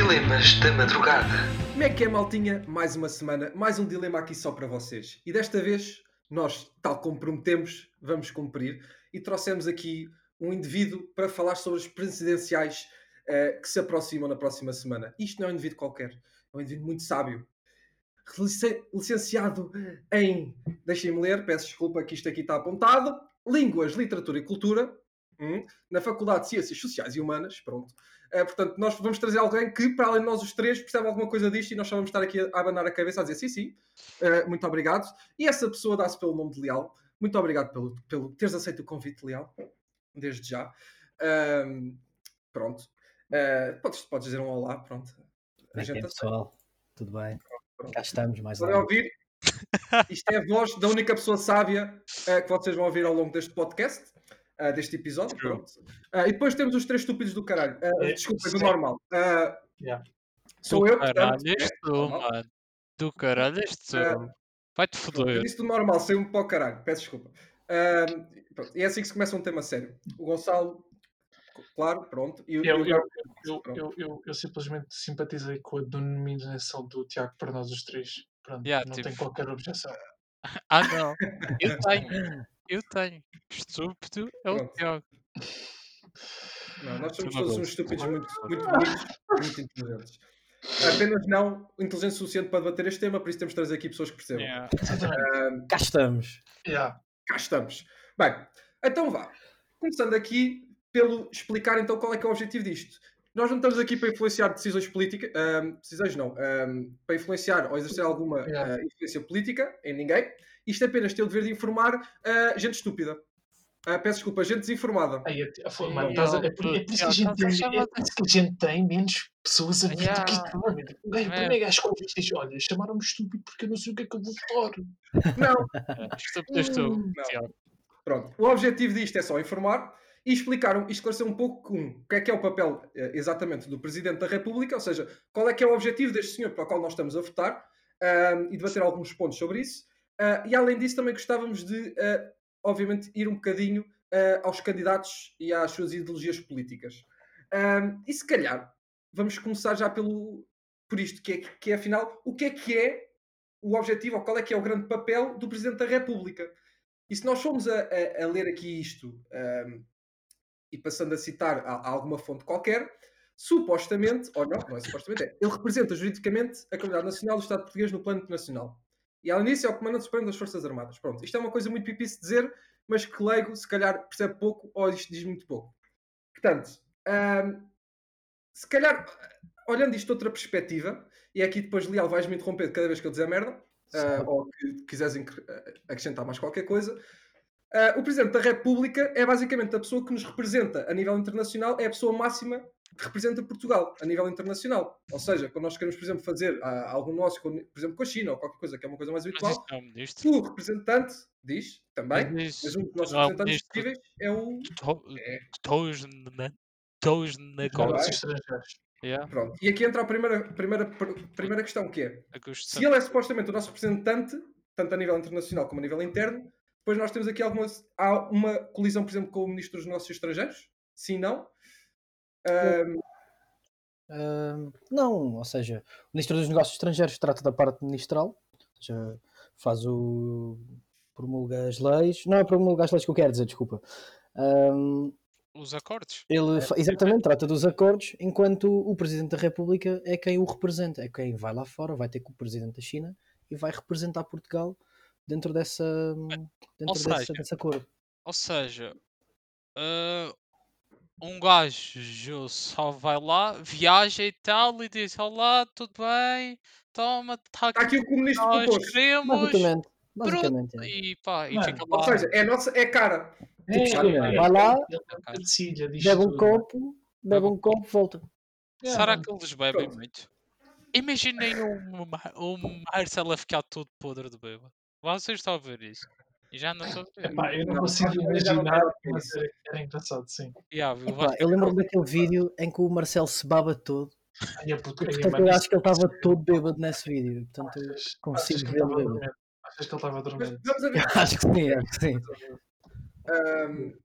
Dilemas da madrugada. Como é que é, maltinha? Mais uma semana, mais um dilema aqui só para vocês. E desta vez, nós, tal como prometemos, vamos cumprir. E trouxemos aqui um indivíduo para falar sobre as presidenciais eh, que se aproximam na próxima semana. Isto não é um indivíduo qualquer, é um indivíduo muito sábio. Licen- Licenciado em. Deixem-me ler, peço desculpa que isto aqui está apontado. Línguas, Literatura e Cultura, hum, na Faculdade de Ciências Sociais e Humanas. Pronto. Eh, portanto, nós vamos trazer alguém que, para além de nós os três, percebe alguma coisa disto e nós só vamos estar aqui a a abanar a cabeça a dizer sim, sim, eh, muito obrigado. E essa pessoa dá-se pelo nome de Leal. Muito obrigado pelo, pelo teres aceito o convite, Leal, desde já. Pronto. Eh, podes, podes dizer um olá, pronto. É pessoal? Tudo bem? Pronto. Cá estamos mais Podem ouvir. Isto é a voz da única pessoa sábia que vocês vão ouvir ao longo deste podcast, eh, deste episódio. Ah, e depois temos os três estúpidos do caralho. Ah, É, desculpa, do normal. Ah, Yeah. Sou do eu, portanto. caralho é, és tu, normal. mano. Do caralho és tu. Vai-te foder. disse do normal, saiu-me para o caralho, peço desculpa. Pronto, e é assim que se começa um tema sério. O Gonçalo, claro, pronto. E, Eu, eu, eu, pronto. eu, eu, eu simplesmente simpatizei com a denominação do Tiago para nós os três. Pronto, Yeah, não tipo- tenho qualquer objeção. Ah, não. Eu tenho. Eu tenho. Estúpido é o Pronto. Tiago. Não, nós somos todos uns estúpidos muito, muito bonitos e muito inteligentes. Apenas não inteligente o suficiente para debater este tema, por isso temos de trazer aqui pessoas que percebam. Yeah. Cá estamos. Yeah. Cá estamos. Bem, então vá. Começando aqui pelo explicar então qual é que é o objetivo disto. Nós não estamos aqui para influenciar decisões políticas, ahm, decisões não, ahm, para influenciar ou exercer alguma Yeah. ah, influência política em ninguém. Isto apenas tem o dever de informar ah, gente estúpida. Ah, peço desculpa, gente desinformada. Aí, a- mano, estás é, por, é por isso que a gente tem, é que a gente tem menos pessoas a ver do que Yeah. isto. realmente. O É. primeiro gajo que ouve diz: Olha, chamaram-me estúpido porque eu não sei o que é que eu vou votar. Não, É, Estúpido tu. Tiago. Pronto, o objetivo disto é só informar e explicar um- e esclarecer um pouco um, o que é que é o papel eh, exatamente do Presidente da República, ou seja, qual é que é o objetivo deste senhor para o qual nós estamos a votar ahm, e debater alguns pontos sobre isso. Ah, e além disso, também gostávamos de, ah, obviamente, ir um bocadinho ah, aos candidatos e às suas ideologias políticas. Ahm, e se calhar, vamos começar já pelo, por isto, que é, que é afinal, o que é que é o objetivo, ou qual é que é o grande papel do Presidente da República. E se nós formos a, a- a ler aqui isto ahm, e passando a citar a, a alguma fonte qualquer, supostamente, ou não, não é supostamente, é, ele representa juridicamente a comunidade nacional do Estado português no plano internacional. E além disso é o Comandante Supremo das Forças Armadas. Pronto, isto é uma coisa muito pipice de dizer, mas que leigo se calhar percebe pouco ou isto diz muito pouco. Portanto, ahm, se calhar, olhando isto de outra perspectiva, e é aqui depois, Leal, vais-me interromper cada vez que eu dizer merda, ah, ou que quiseres ah, acrescentar mais qualquer coisa. Ah, o Presidente da República é basicamente a pessoa que nos representa a nível internacional, é a pessoa máxima que representa Portugal a nível internacional. Ou seja, quando nós queremos, por exemplo, fazer ah, algum negócio, com, por exemplo, com a China ou qualquer coisa que é uma coisa mais habitual, é um o representante diz também, Mas mas um dos nossos não é representantes ministro. possíveis é o. To- É. Todos na- negócios. estrangeiros. Yeah. Pronto. E aqui entra a primeira, primeira, primeira questão, que é se ele é supostamente o nosso representante, tanto a nível internacional como a nível interno, depois nós temos aqui alguma há uma colisão, por exemplo, com o Ministro dos Negócios Estrangeiros? Sim, não? Ahm, não, ou seja, o Ministro dos Negócios Estrangeiros trata da parte ministral, ou seja, faz o. promulga as leis. Não é promulga as leis que eu quero dizer, desculpa. Ahm, Os acordes. ele fa- exatamente trata dos acordos, enquanto o Presidente da República é quem o representa, é quem vai lá fora, vai ter com o Presidente da China e vai representar Portugal dentro dessa dentro seja, dessa, desse acordo. Ou seja, ah, um gajo só vai lá, viaja e tal, e diz: Olá, tudo bem? Toma, está aqui aqui o Ministro nós propôs. queremos. Basicamente, Pronto, basicamente é. e pá, e Mano, fica Ou lá. seja, é, nossa, é cara. Tipo, É, China, é, vai lá, é um cabecilha disto bebe um copo, bebe um copo, volta. Será que eles bebem Pronto. muito? Imaginem o, Ma- o Marcelo a ficar todo podre de bêbado. Vocês estão a ver isso? E já não estou a ver. Epá, eu não Não, consigo que imaginar, mas isso. era, engraçado, sim. Yeah, eu Epá, eu lembro-me daquele vídeo em que o Marcelo se baba todo. Ai, Portanto, mano, eu acho que ele estava todo bêbado nesse vídeo. Portanto, eu consigo que vê-lo estava bêbado. Achas que ele estava dormindo? acho que sim, acho que sim.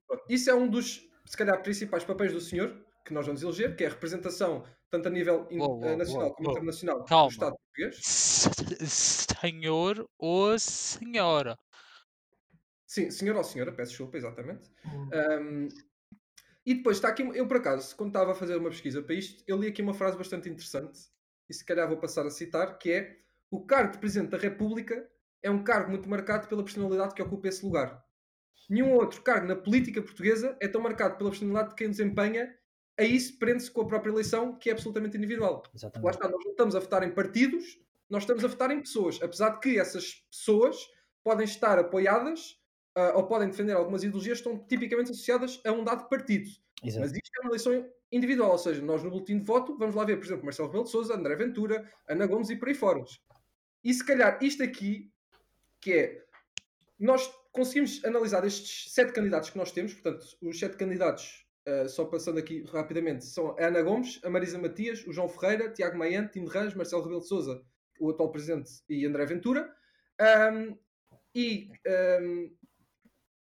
Pronto, isso é um dos, se calhar, principais papéis do senhor que nós vamos eleger, que é a representação tanto a nível eh, nacional como internacional, do Calma. Estado português. Senhor ou senhora? Sim, senhor ou senhora, peço desculpa, exatamente. Hum, Um, e depois está aqui, eu por acaso, quando estava a fazer uma pesquisa para isto, eu li aqui uma frase bastante interessante, e se calhar vou passar a citar, que é o cargo de Presidente da República é um cargo muito marcado pela personalidade que ocupa esse lugar. Nenhum outro cargo na política portuguesa é tão marcado pela personalidade de quem desempenha, a isso prende-se com a própria eleição, que é absolutamente individual. Lá Exatamente. está, nós não estamos a votar em partidos, nós estamos a votar em pessoas, apesar de que essas pessoas podem estar apoiadas ah, ou podem defender algumas ideologias que estão tipicamente associadas a um dado partido. Exato. Mas isto é uma eleição individual, ou seja, nós no boletim de voto vamos lá ver, por exemplo, Marcelo Rebelo de Sousa, André Ventura, Ana Gomes e por aí fora. E se calhar isto aqui, que é, nós conseguimos analisar estes sete candidatos que nós temos, portanto, os sete candidatos, ah, só passando aqui rapidamente, são a Ana Gomes, a Marisa Matias, o João Ferreira, Tiago Maian, Tino Rãs, Marcelo Rebelo de Sousa, o atual presidente, e André Ventura. Ahm, e ahm,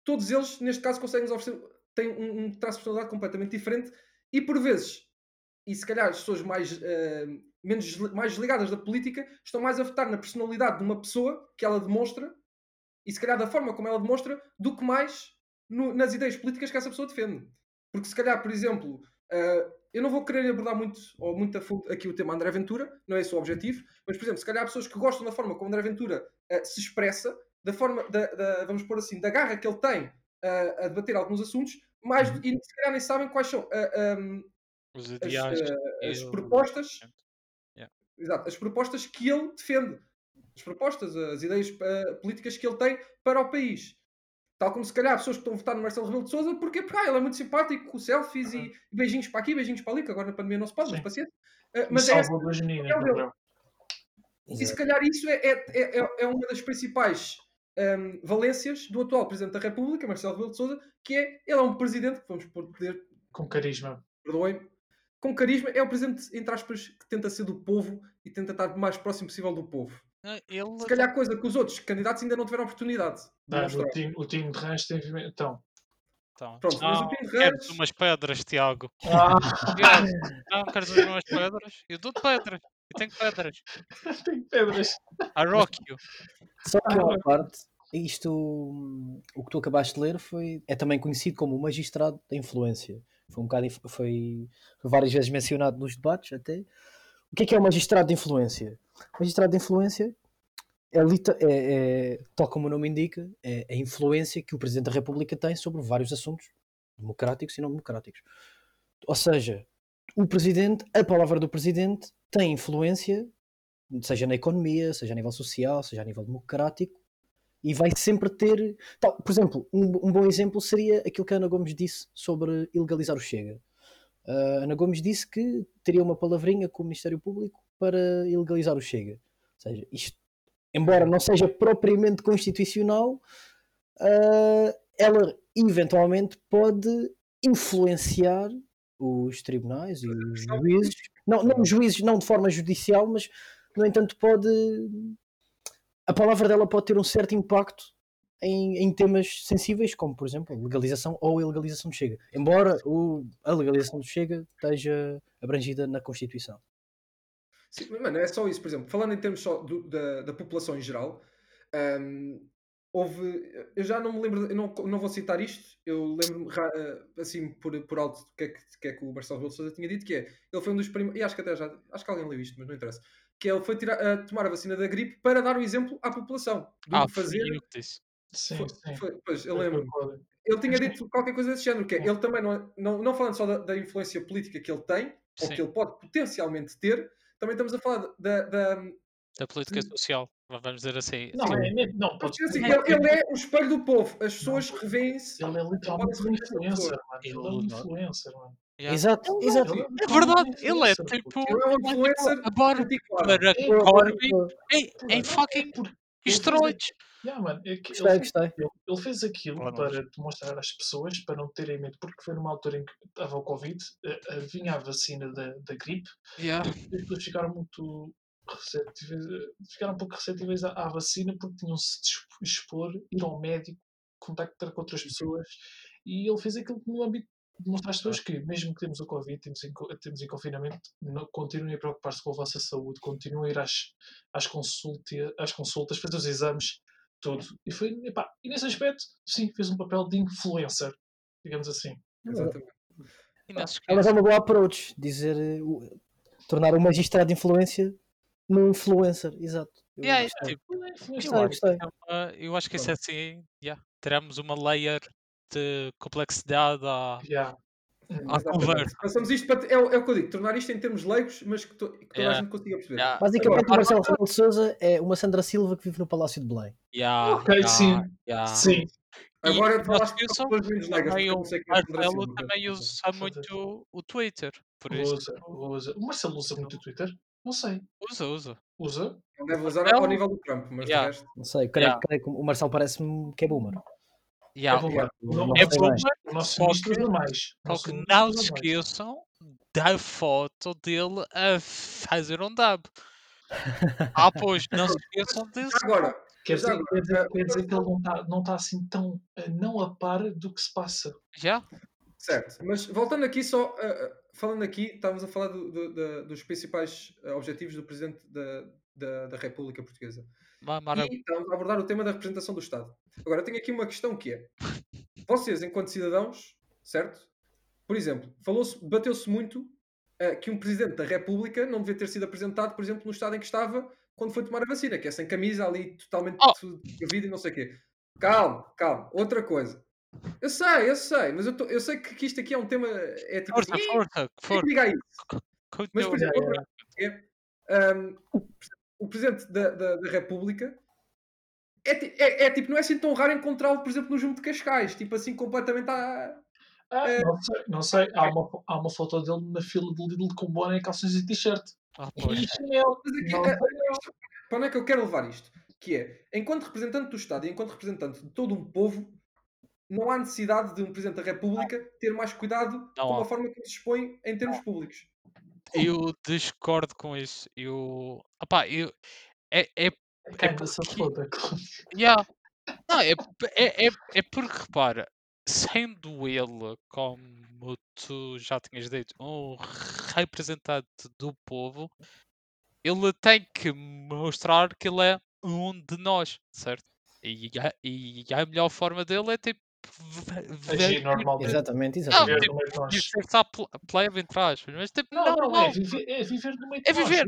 todos eles, neste caso, conseguem nos oferecer, têm um, um traço de personalidade completamente diferente e, por vezes, e se calhar as pessoas mais, ah, menos, mais desligadas da política, estão mais a votar na personalidade de uma pessoa que ela demonstra e, se calhar, da forma como ela demonstra, do que mais no- nas ideias políticas que essa pessoa defende. Porque, se calhar, por exemplo, ah, eu não vou querer abordar muito ou muito a fundo aqui o tema André Ventura, não é esse o objetivo, mas, por exemplo, se calhar há pessoas que gostam da forma como André Ventura ah, se expressa, da forma, da, da- vamos pôr assim, da garra que ele tem ah, a debater alguns assuntos, mais, Uhum. e se calhar nem sabem quais são um, Os as, as propostas Yeah. Exato, as propostas que ele defende, as propostas, as ideias políticas que ele tem para o país. Tal como se calhar pessoas que estão a votar no Marcelo Rebelo de Sousa, porque porque, ah, ele é muito simpático, com selfies e beijinhos para aqui, beijinhos para ali, que agora na pandemia não se pode, mas Sim. mas é, salvou duas meninas, é no dele. verão. e se calhar isso é, é, é, é- é uma das principais ehm, valências do atual Presidente da República, Marcelo Rebelo de Sousa, que é, ele é um presidente, que vamos poder Com carisma. perdoem, com carisma, é o presidente, entre aspas, que tenta ser do povo e tenta estar o mais próximo possível do povo. Ah, Ele Se calhar coisa que os outros candidatos ainda não tiveram oportunidade de mostrar. o, time, o time de Rãs tem. Então. Então, Pronto, mas o não, Pinto queres umas pedras, Tiago? Ah, Tiago, não, queres umas pedras? Eu dou-te pedras. Eu tenho pedras. tem pedras. I rock you. Só que uma parte, isto, o que tu acabaste de ler foi, é também conhecido como o magistrado da influência. Foi um bocado, foi várias vezes mencionado nos debates até. O que é que é o magistrado de influência? Magistrado de influência é, é- é, tal como o nome indica, é a influência que o Presidente da República tem sobre vários assuntos democráticos e não democráticos. Ou seja, o Presidente, a palavra do Presidente tem influência seja na economia, seja a nível social, seja a nível democrático, e vai sempre ter. Tal, por exemplo, um, um bom exemplo seria aquilo que a Ana Gomes disse sobre ilegalizar o Chega. A Ana Gomes disse que teria uma palavrinha com o Ministério Público para ilegalizar o Chega. Ou seja, isto, embora não seja propriamente constitucional, ah, ela eventualmente pode influenciar os tribunais e os juízes. Não, não os juízes, não de forma judicial, mas no entanto pode a palavra dela pode ter um certo impacto em, em temas sensíveis, como por exemplo a legalização ou a ilegalização do Chega, embora o, a legalização do Chega esteja abrangida na Constituição. Sim, mas não é só isso, por exemplo, falando em termos só do- da, da população em geral, hum, houve. Eu já não me lembro, eu não, não vou citar isto, eu lembro-me eh, assim por, por alto do que é que, que é que o Marcelo Rebelo Sousa tinha dito, que é ele foi um dos primeiros, e acho que até já, acho que alguém leu isto, mas não interessa, que ele foi tirar, a tomar a vacina da gripe para dar o exemplo à população do Ah, fazer. eu que disse. Sim, Foi- sim. foi- pois, eu lembro. Ele tinha dito qualquer coisa desse género, que é, ele também não, é- não, não falando só da, da influência política que ele tem, ou Sim. que ele pode potencialmente ter, também estamos a falar da, da, Da política Hum. social. Vamos dizer assim. Não, é, é- não, pode Assim, ele, ele é o espelho do povo. As pessoas revêem-se. Ele é literalmente um influencer, mano. Ele é um influencer, mano. Yeah. Exato, Ele exato. ele É verdade, um ele é tipo. Ele é um é tipo influencer a barba particular. para É, Corby em, em fucking é esteroides. Yeah, mano, é que Gostei, ele, fez, gostei. ele- ele fez aquilo para demonstrar às pessoas para não terem medo, porque foi numa altura em que estava o Covid, eh, vinha a vacina da, da gripe, Yeah. e as pessoas ficaram muito receptíveis, eh, ficaram um pouco receptíveis à, à vacina porque tinham-se de exp- expor, ir ao médico, contactar com outras pessoas, e ele fez aquilo no âmbito demonstrar às pessoas que, mesmo que temos o Covid, temos em, temos em confinamento, não, continuem a preocupar-se com a vossa saúde, continuem a ir às, às, consulta, às consultas, fazer os exames, tudo. E, foi, epá, e nesse aspecto, sim, fez um papel de influencer, digamos assim. Exatamente. Mas é uma boa approach, dizer, o- tornar o magistrado de influência num influencer, exato. Eu Yeah, é gostei. tipo, é uma- eu acho que isso é assim, yeah, teremos uma layer de complexidade à, Yeah. À conversa. Passamos isto para. É, o- é o que eu digo, tornar isto em termos leigos, mas que, to- que toda Yeah. a gente consiga perceber. Yeah, Basicamente, Agora, o Marcelo Rebelo de Souza é uma Sandra Silva que vive no Palácio de Belém. yeah, Ok, yeah, sim. yeah. Sim. Agora E falaste esqueçam pessoas menos leigas, o Marcelo também usa muito o Twitter. Por isso, Usa, usa. O Marcelo usa muito o Twitter? Não sei. usa, usa. Usa? Ele deve usar ao nível do Trump, mas Yeah. resto. Não sei, creio, Yeah. creio que o Marcelo parece-me que é boomer. Yeah. é bom, É bom. O nosso Só que-. Só que não se esqueçam da foto dele a fazer um dab. Ah, pois, não se esqueçam disso. agora, Quer dizer, quer dizer- quer dizer que ele não está não tá assim tão eh, não a par do que se passa. Já? certo. Mas voltando aqui só, uh, falando aqui, estávamos a falar do- do- da- dos principais objetivos do Presidente da, da, da República Portuguesa. Ma- maravilha. E estamos a abordar o tema da representação do Estado. Agora, eu tenho aqui uma questão que é: vocês, enquanto cidadãos, certo? Por exemplo, falou-se, bateu-se muito eh, que um Presidente da República não devia ter sido apresentado, por exemplo, no estado em que estava quando foi tomar a vacina, que é sem camisa, ali totalmente Oh. vida e não sei o quê. Calma, calma. Outra coisa. Eu sei, eu sei, mas eu, tô- eu sei que, que isto aqui é um tema. É tipo Força, assim, "Ih, força, força. diga isso? Mas, por exemplo, outra é, um, o Presidente da, da, da República é, é- é tipo, não é assim tão raro encontrá-lo, por exemplo, no Junto de Cascais, tipo assim, completamente à. Ah, Eh, não sei, não sei. Há uma, há uma foto dele na fila do Lidl com boné, calções e t-shirt. Ah, E chinelo. A- a- isto- para onde é que eu quero levar isto? Que é, enquanto representante do Estado e enquanto representante de todo um povo, não há necessidade de um Presidente da República ter mais cuidado Não com a forma como se expõe em termos públicos. Eu discordo com isso. Eu. Opá, eu. É, é, Kinda porque- se foda. Yeah. Não, é, é, é, é porque, repara, sendo ele, como tu já tinhas dito, um representante do povo, ele tem que mostrar que ele é um de nós, certo? E a, e a melhor forma dele é tipo. Agir ver- normalmente. Exatamente, Não, exatamente. Viver tipo, no meio de nós. disfarçar plebe entre aspas, mas tipo, Não, não, normal. é viver, é viver no meio de É nós, viver,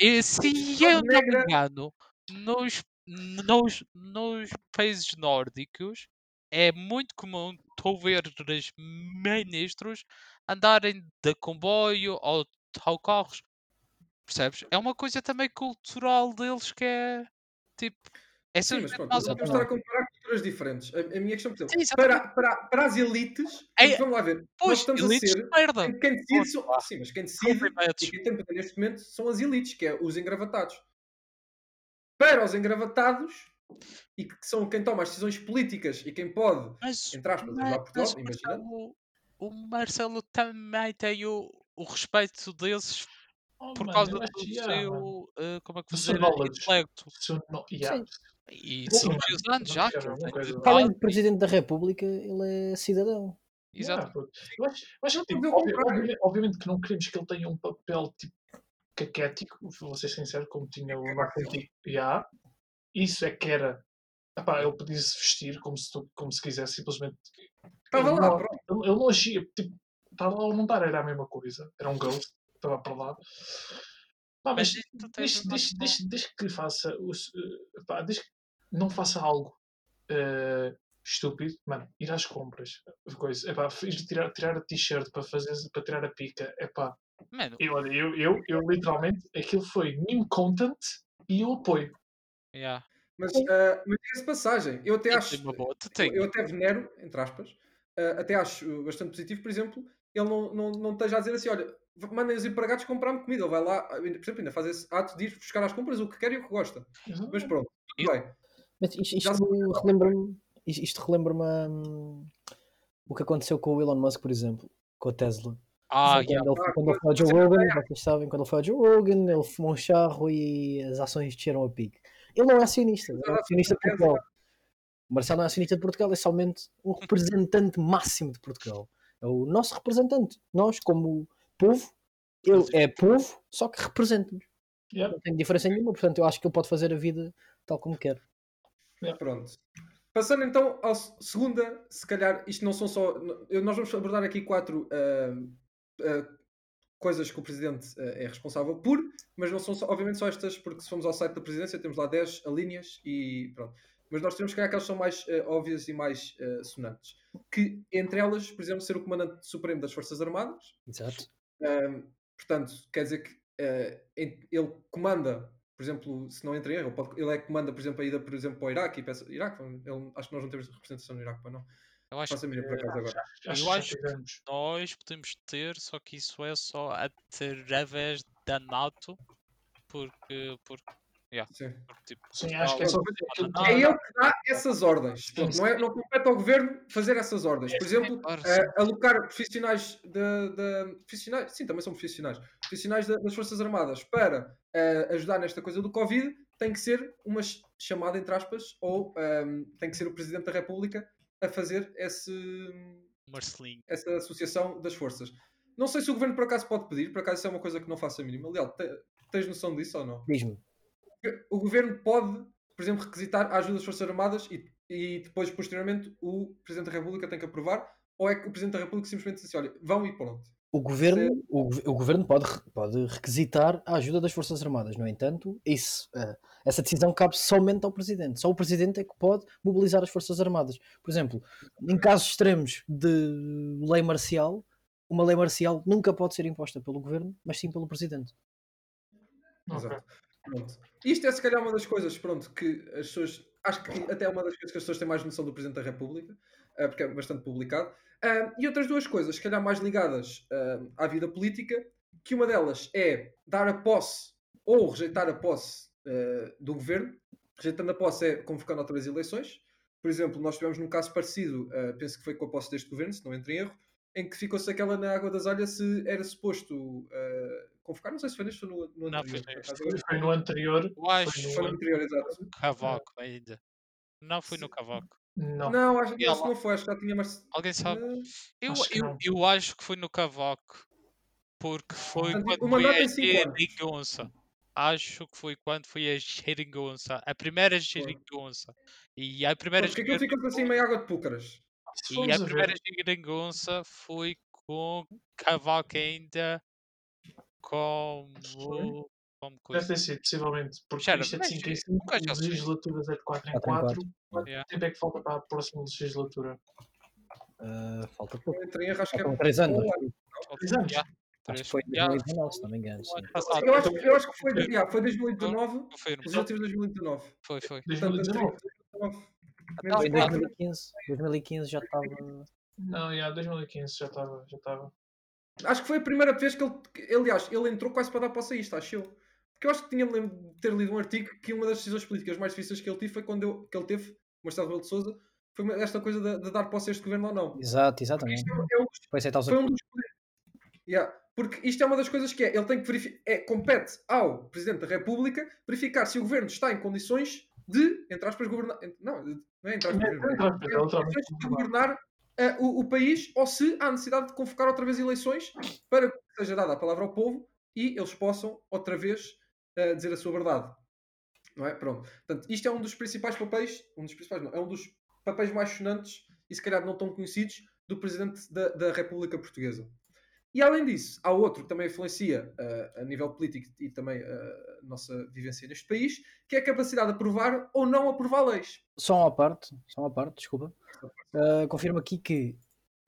e se eu não me engano, nos, nos, nos países nórdicos é muito comum tu ver os ministros andarem de comboio ou de autocarros. Percebes? É uma coisa também cultural deles que é tipo. É Sim, mas pronto, nós podemos estar a comparar culturas diferentes. A, a minha questão, por exemplo, Sim, para, para, para as elites, É- vamos lá ver, nós Pois, estamos a ser merda. Quem, decide são, sim, mas quem decide e quem tem poder neste momento são as elites, que é os engravatados. Para os engravatados, e que são quem toma as decisões políticas e quem pode, Mas, entre aspas, mas, ajudar Portugal, mas o imagina. Marcelo, o Marcelo também tem o, o respeito desses Oh, por mano, causa do seu, eh, como é que Do se seu diz, knowledge. intelecto. Yeah. E Sim, são anos já além de Presidente da República, ele é cidadão. Exato. Yeah, eu acho, eu acho que, tipo, ver o obvi- contrário. obvi- obviamente que não queremos que ele tenha um papel tipo caquético, vou ser sincero, como tinha o Marco. Yeah. Isso é que era. Epá, ele podia-se vestir como se, tu- como se quisesse, simplesmente. Estava ele lá, não- pronto. Ele, não agia, tipo, estar lá não estar era a mesma coisa. Era um ghost, estava para lá. Pá, Mas desde, que faça, os, eh, pá, desde que não faça algo eh, estúpido, mano, ir às compras, coisa, epá, ir tirar, tirar a t-shirt para fazer para tirar a pica, epá. Mano, eu, eu, eu, eu literalmente, aquilo foi meme content e eu apoio. yeah. Mas, ah, mas de passagem, eu até acho, eu, eu até venero, entre aspas, ah, até acho bastante positivo, por exemplo, ele não, não, não esteja a dizer assim, olha, mandem os empregados comprar-me comida, ele vai lá, ainda- por exemplo, ainda faz esse ato de ir buscar às compras o que quer e o que gosta. Mas pronto, tudo bem. Mas isto, relembra-me isto, relembra-me hum, o que aconteceu com o Elon Musk, por exemplo, com a Tesla. Ah, yeah. quando, ele, quando ele foi ao Joe Rogan, vocês sabem, quando ele foi ao Joe Rogan, ele fumou um charro e as ações desceram a pique. Ele não é acionista, ele é acionista de Portugal. O Marcelo não é acionista de Portugal, é somente um representante máximo de Portugal. É o nosso representante. Nós, como povo, ele é povo, só que representa-nos. Yeah. Não tem diferença nenhuma, portanto, eu acho que ele pode fazer a vida tal como quer. Pronto. Passando então à se- segunda, se calhar isto não são só. Nós vamos abordar aqui quatro ah, ah, coisas que o Presidente ah, é responsável por, mas não são só, obviamente só estas, porque se formos ao site da Presidência temos lá 10 alíneas e pronto. Mas nós temos que calhar aquelas que são mais ah, óbvias e mais ah, sonantes. Que entre elas, por exemplo, ser o Comandante Supremo das Forças Armadas, Exato. Portanto, quer dizer que uh, ele comanda, por exemplo, se não entra em erro, ele, é que comanda, por exemplo, a ida, por exemplo, para o Iraque. E peça, Iraque ele- acho que nós não temos representação no Iraque, para não. Eu acho Eu que já acho que- nós podemos ter, só que isso é só através da NATO, porque, porque, Sim. porque tipo, Sim, acho que é só É ele que dá essas ordens. Não, é, não compete ao governo fazer essas ordens. Por exemplo, uh, sim. alocar profissionais de, de- profissionais, sim, também são profissionais, profissionais da- das Forças Armadas para uh, ajudar nesta coisa do Covid, tem que ser uma ch- chamada entre aspas, ou um, tem que ser o Presidente da República a fazer esse, Marcelinho. essa associação das forças. Não sei se o governo por acaso pode pedir, por acaso isso é uma coisa que não faço a mínima. Aliás, te- tens noção disso ou não? Diz-me. O governo pode, por exemplo, requisitar a ajuda das Forças Armadas e, e depois, posteriormente, o Presidente da República tem que aprovar? Ou é que o Presidente da República simplesmente diz assim: olha, vão e pronto? O governo, o, o governo pode, pode requisitar a ajuda das Forças Armadas. No entanto, isso, eh, essa decisão cabe somente ao Presidente. Só o Presidente é que pode mobilizar as Forças Armadas. Por exemplo, em casos extremos de lei marcial, uma lei marcial nunca pode ser imposta pelo governo, mas sim pelo Presidente. Exato. Pronto. Isto é se calhar uma das coisas, pronto, que as pessoas. Acho que até é uma das coisas que as pessoas têm mais noção do Presidente da República, eh, porque é bastante publicado. Ah, e outras duas coisas, se calhar mais ligadas ah, à vida política, que uma delas é dar a posse ou rejeitar a posse ah, do governo. Rejeitando a posse é convocando outra vez eleições. Por exemplo, nós tivemos num caso parecido, ah, penso que foi com a posse deste governo, se não entro em erro, em que ficou-se aquela na água das alhas se era suposto ah, convocar, não sei se foi neste ou no, no Não, anterior. foi acaso agora- Foi no anterior. Eu acho Foi no anterior, exato. Cavaco ainda. Não foi no Cavaco. Não. Não, acho, que não foi, acho que já tinha mais. Alguém sabe? Ah, Eu, acho que eu, não. eu acho que foi no Cavaco. Porque foi Portanto, quando o foi a anos. geringonça. Acho que foi quando foi a geringonça. A primeira geringonça. E a primeira porque aquilo fica assim meio água de púcaras. E a a primeira geringonça foi com Cavaco ainda como. Como deve coisa. ter sido, possivelmente, porque Espera, isto é de mas 5 em o 5, gajo já as legislaturas é de 4 em Quatro em 4. Quanto Yeah. tempo é que falta para a próxima legislatura? Ah, falta pouco. Entrei acho que é. Faltam três anos. um acho ano. Três anos? Já, Acho que foi em Já, 2019, se não me engano. Eu acho, eu acho que foi, yeah, foi 2019, Confirmo. legislativo de 2019. Foi, foi. Portanto, 2019? entre 2019. Então, Foi em Menos 2015. 2015 já estava. Não, já, 2015 já estava. Já estava. Acho que foi a primeira vez que ele, aliás, ele entrou quase para dar posse a isto, acho eu. Porque eu acho que tinha de lem- ter lido um artigo que uma das decisões políticas mais difíceis que ele teve foi quando eu, que ele teve, Marcelo Rebelo de Souza, foi esta coisa de, de dar posse a este governo ou não. Exato, exatamente. Isto é, é um- Foi aceitar os foi um dos. Yeah, Porque isto é uma das coisas que é, ele tem que verificar, é, compete ao Presidente da República verificar se o governo está em condições de, entre aspas, governar. Não, não é entre aspas, governar. É, Em condições de governar eh, o, o país ou se há necessidade de convocar outra vez eleições para que seja dada a palavra ao povo e eles possam outra vez eh, dizer a sua verdade. Não é? Pronto. Portanto, isto é um dos principais papéis, um dos principais não, é um dos papéis mais sonantes e se calhar não tão conhecidos do Presidente da, da República Portuguesa. E além disso, há outro que também influencia eh, a nível político e também eh, a nossa vivência neste país, que é a capacidade de aprovar ou não aprovar leis. Só uma parte, só uma parte, desculpa. Uh, confirmo aqui que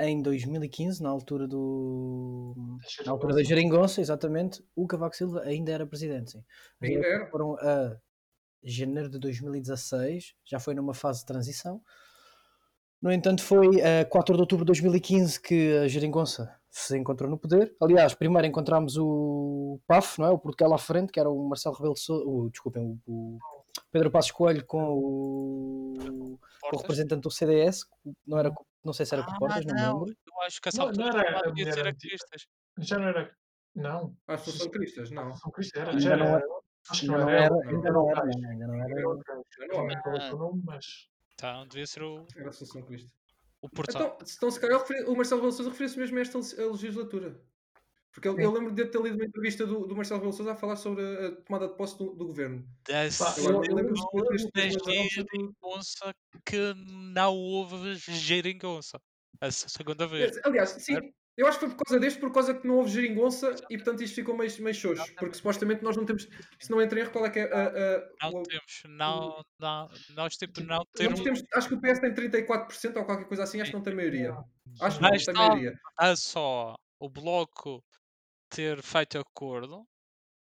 em 2015, na altura do. Na altura da Geringonça, exatamente, o Cavaco Silva ainda era presidente. Sim. Ainda era? Foram a janeiro de 2016, já foi numa fase de transição. No entanto, foi a 4 de outubro de 2015 que a Geringonça se encontrou no poder. Aliás, primeiro encontramos o PAF, não é? O Portugal à frente, que era o Marcelo Rebelo de Sousa, o, desculpem, o, o Pedro Passos Coelho com o, com o representante do CDS, não, era, com- não sei se era com Portas, não não, lembro. eu acho que essa Não, altura não era a devia ser a antiga. Cristas. Já não era. Não. Acho que são cristas, não. São Cristo era. Ainda Já não era. era- Acho que Ainda não não era. ainda não era, não, ainda não Era. Já Não não era. qual o seu nome, mas. Então devia ser o. Era Assunção Cristo. O portal. Então, então se calhar o Marcelo Rebelo Sousa referiu-se mesmo a esta le- legislatura. Porque eu, eu lembro de ter lido uma entrevista do, do Marcelo Rebelo Sousa a falar sobre a, a tomada de posse do, do governo. Lembro de geringonça que não houve geringonça. A se- segunda vez. Aliás, sim, eu acho que foi por causa deste, por causa que não houve geringonça e portanto isto ficou meio, meio xoxo. Porque supostamente nós não temos, se não entra em erro, qual é que é a. a- Não o- temos, não, não, nós tipo não nós temos. temos- acho que o PS tem 34% ou qualquer coisa assim, acho que não tem maioria. Acho que não, tem maioria. a só o bloco ter feito acordo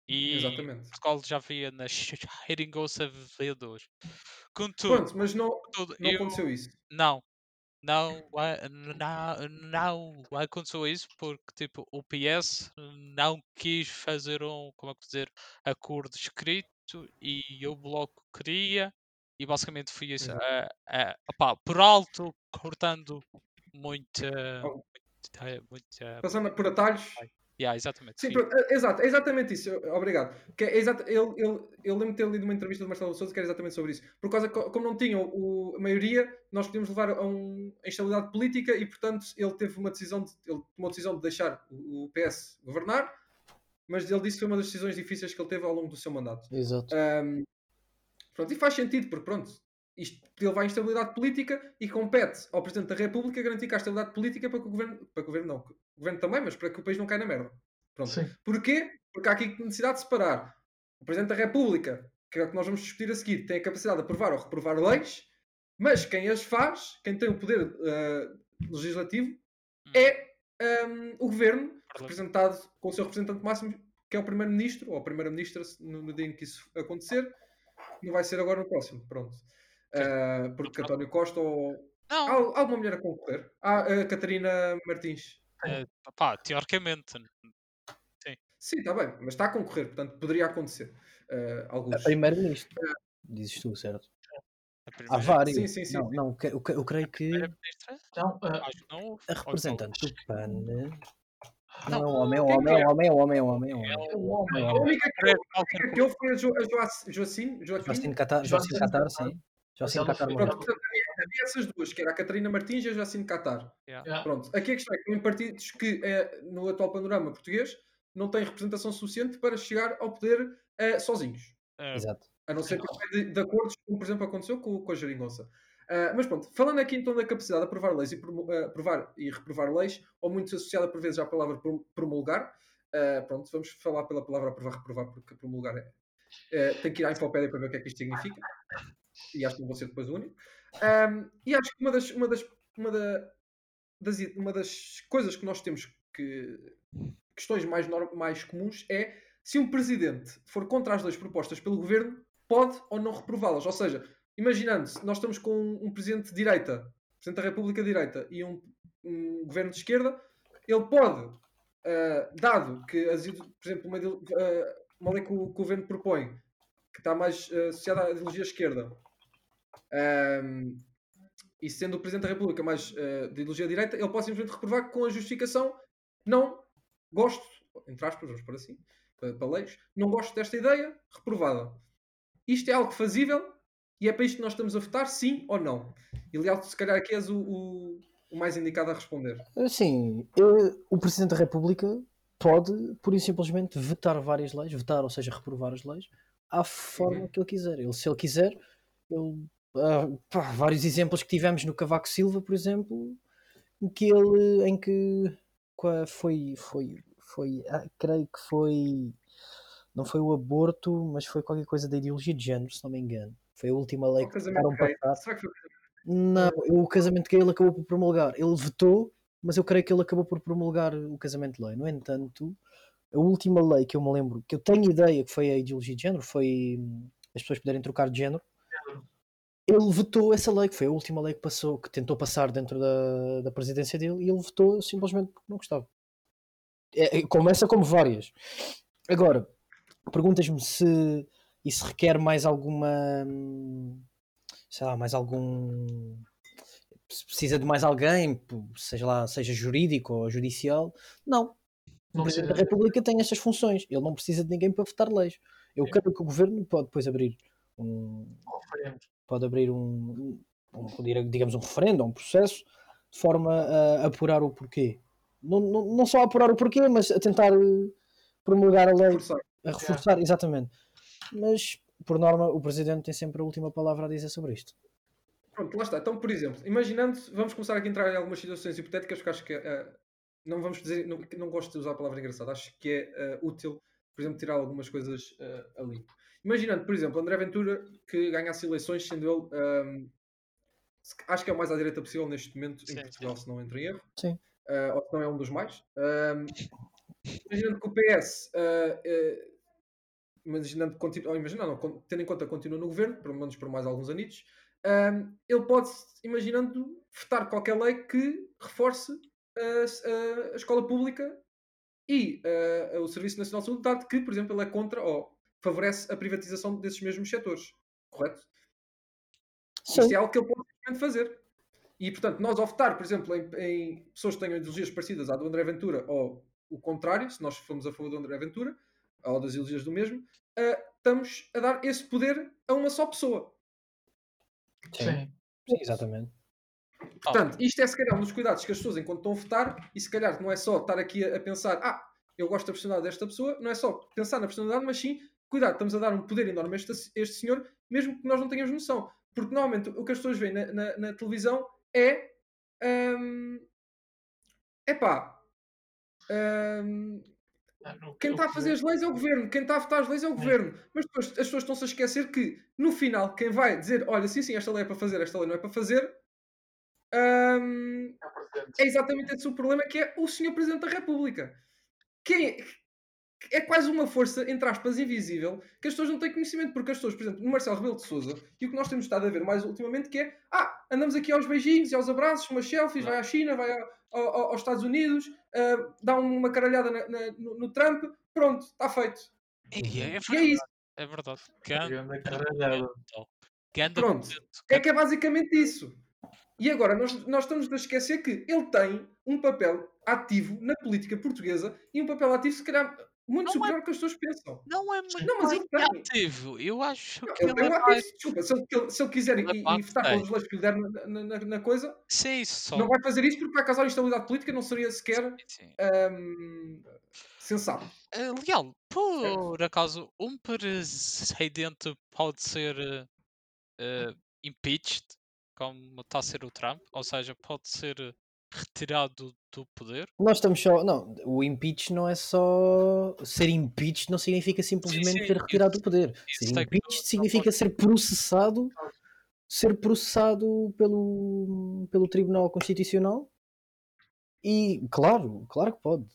e Exatamente. Portugal já via na geringonça V2. Contudo, Pronto, mas não, contudo, não eu, aconteceu isso. Não, não, não, não aconteceu isso porque tipo, o PS não quis fazer um, como é que dizer, acordo escrito e o Bloco queria e basicamente foi isso. A- a- opá, por alto, cortando muita. Oh. muita, muita Passando por atalhos. Yeah, exatamente. Sim, pronto, é- exato, é exatamente isso. Obrigado. Que é exato, eu, eu, eu lembro de ter lido uma entrevista do Marcelo Souza que era exatamente sobre isso. Por causa que, como não tinham o, a maioria, nós podíamos levar a, um, a instabilidade política e, portanto, ele teve uma decisão, de, ele tomou a decisão de deixar o, o PS governar, mas ele disse que foi uma das decisões difíceis que ele teve ao longo do seu mandato. Exato. Ahm, pronto, e faz sentido, porque pronto, isto levar à instabilidade política e compete ao Presidente da República garantir que há estabilidade política para que o governo, para que o governo não, que o governo também, mas para que o país não caia na merda. Pronto. Sim. Porquê? Porque há aqui necessidade de separar. O Presidente da República, que é o que nós vamos discutir a seguir, tem a capacidade de aprovar ou reprovar leis, mas quem as faz, quem tem o poder eh, legislativo, Hum. é ehm, o Governo, representado com o seu representante máximo, que é o Primeiro-Ministro, ou a Primeira-Ministra, no, no dia em que isso acontecer. Não vai ser agora no próximo, pronto. Eh, porque António Costa ou... Não, Há, há alguma mulher a concorrer? Há a Catarina Martins. eh, pá, teoricamente. Sim, está bem, mas está a concorrer, portanto poderia acontecer. eh, alguns. Primeiro-ministro. Dizes tu, certo? a Há vários. Sim, sim, sim. Não, não, que- eu, eu creio que primeira-ministra? Não, ah, não houve. a Ou representante do PAN. Não, Não, é um homem, é um homem, é é? um homem, é um homem, é um homem, é um homem. É. A única que, eu, ela a a, a Joacine, Joaquim. Catar, Catar, Catar. sim. Jocine ela Catar Moura. Pronto, portanto, havia, havia essas duas, que era a Catarina Martins e a Joacine Catar. yeah. Pronto, aqui a questão é que tem partidos que, eh, no atual panorama português, não têm representação suficiente para chegar ao poder eh, sozinhos. eh, Exato. A não ser que de, de acordos, como por exemplo aconteceu com, com a Geringonça. Ah, mas pronto, falando aqui então da capacidade de aprovar leis e aprovar e reprovar leis, ou muito associada por vezes à palavra prom- promulgar, ah, pronto, vamos falar pela palavra aprovar, reprovar, porque promulgar é, é- tem que ir à Infopédia para ver o que é que isto significa. E acho que não vou ser depois o único. Ahm, e acho que uma das, uma das, uma da- das, uma das coisas que nós temos que. questões mais, mais comuns é se um presidente for contra as leis propostas pelo governo, pode ou não reprová-las. Ou seja, imaginando se nós estamos com um presidente de direita, presidente da República de direita e um, um governo de esquerda, ele pode, ah, dado que, as por exemplo, uma, ah, uma lei que o, que o governo propõe, que está mais ah, associada à ideologia esquerda, ahm, e sendo o Presidente da República mais ah, de ideologia direita, ele pode simplesmente reprovar com a justificação não gosto, entre aspas, vamos por assim, para, para leis, não gosto desta ideia, reprovada. Isto é algo fazível e é para isto que nós estamos a votar, sim ou não? E Leal, se calhar aqui és o, o, o mais indicado a responder. Sim, eh, o Presidente da República pode, por e simplesmente, vetar várias leis, vetar, ou seja, reprovar as leis, à forma Uhum. que ele quiser. Ele, se ele quiser, ele, ah, pá, vários exemplos que tivemos no Cavaco Silva, por exemplo, em que ele, em que foi, foi, foi, ah, creio que foi, não foi o aborto, mas foi qualquer coisa da ideologia de género, se não me engano. Foi a última lei O que tentaram passar. Será que foi Não, o casamento gay ele acabou por promulgar. Ele vetou, mas eu creio que ele acabou por promulgar o casamento de lei. No entanto, a última lei que eu me lembro, que eu tenho ideia que foi a ideologia de género, foi hum, as pessoas poderem trocar de género. Ele vetou essa lei, que foi a última lei que passou, que tentou passar dentro da, da presidência dele, e ele vetou simplesmente porque não gostava. É, é, começa como várias. Agora, perguntas-me se isso requer mais alguma. sei lá, mais algum. Se precisa de mais alguém, seja lá, seja jurídico ou judicial. Não. O Não Presidente da República tem estas funções. Ele não precisa de ninguém para votar leis. Eu Sim. creio que o governo pode depois abrir um. Referendo. Pode abrir um. um- digamos um referendo, um processo de forma a apurar o porquê. Não, não, não só a apurar o porquê, mas a tentar eh, promulgar a lei, Forçar. a reforçar, exatamente. Mas, por norma, o Presidente tem sempre a última palavra a dizer sobre isto. Pronto, lá está. Então, por exemplo, imaginando, vamos começar aqui a entrar em algumas situações hipotéticas, porque acho que eh, não vamos dizer, não, não gosto de usar a palavra engraçada, acho que é eh, útil, por exemplo, tirar algumas coisas eh, ali. Imaginando, por exemplo, André Ventura que ganhasse eleições, sendo ele, se- acho que é o mais à direita possível neste momento Sim, em Portugal, se não entro em erro, Sim. Eh, ou se não é um dos mais. Ehm, imaginando que o PS, eh, eh, imaginando, que continua, ou imaginando, não, con- tendo em conta que continua no governo, pelo menos por mais alguns anitos, ehm, ele pode, imaginando, vetar qualquer lei que reforce a, a- a escola pública e eh, o Serviço Nacional de Saúde, dado que, por exemplo, ele é contra ou favorece a privatização desses mesmos setores. Correto? Sim, Isto é algo que ele pode fazer. E, portanto, nós ao votar, por exemplo, em, em pessoas que tenham ideologias parecidas à do André Ventura ou o contrário, se nós formos a favor do André Ventura ou das ideologias do mesmo, eh, estamos a dar esse poder a uma só pessoa. sim, Sim. sim, exatamente. Portanto, isto é se calhar um dos cuidados que as pessoas, enquanto estão a votar, e se calhar não é só estar aqui a, a pensar, ah, eu gosto da personalidade desta pessoa, não é só pensar na personalidade, mas sim, cuidado, estamos a dar um poder enorme a este, este senhor, mesmo que nós não tenhamos noção. Porque normalmente o que as pessoas veem na, na- na televisão é. epá. hum, Ah, no- quem está a fazer as leis é o governo, quem está a votar as leis é o governo. Mas depois as pessoas estão-se a esquecer que, no final, quem vai dizer, olha, sim, sim, esta lei é para fazer, esta lei não é para fazer, hum, é é exatamente esse o problema, que é o senhor Presidente da República. Que é, é quase uma força, entre aspas, invisível, que as pessoas não têm conhecimento, porque as pessoas, por exemplo, no Marcelo Rebelo de Sousa, e o que nós temos estado a ver mais ultimamente, que é, ah, andamos aqui aos beijinhos e aos abraços, umas selfies, vai à China, vai ao- ao- aos Estados Unidos, ah, dá uma caralhada na- na- no, no Trump, pronto, está feito. E é E é verdade, isso. é verdade. Ganda Grande caralhada. Ganda Pronto. É que é basicamente isso. E agora, nós, nós estamos a esquecer que ele tem um papel ativo na política portuguesa e um papel ativo, se calhar, muito Não é- superior ao que as pessoas pensam. Não é muito Não, mas bem ele tem. ativo. Eu acho Não, que ele tem é um ativo, desculpa, se ele, se ele quiser é e, e votar tem. pelas leis que lhe der na, na- na- coisa, Sim, só. não vai fazer isso porque vai causar instabilidade política, não seria sequer Sim. hum, sensato. Eh, Leal, por acaso, um presidente pode ser eh, impeached, como está a ser o Trump? Ou seja, pode ser retirado do poder? Nós estamos só. Não, o impeach não é só. Ser impeached não significa simplesmente sim, ser retirado isso- do poder. Ser que- impeached significa ser processado. Ser processado pelo, pelo Tribunal Constitucional. E, claro, claro que pode.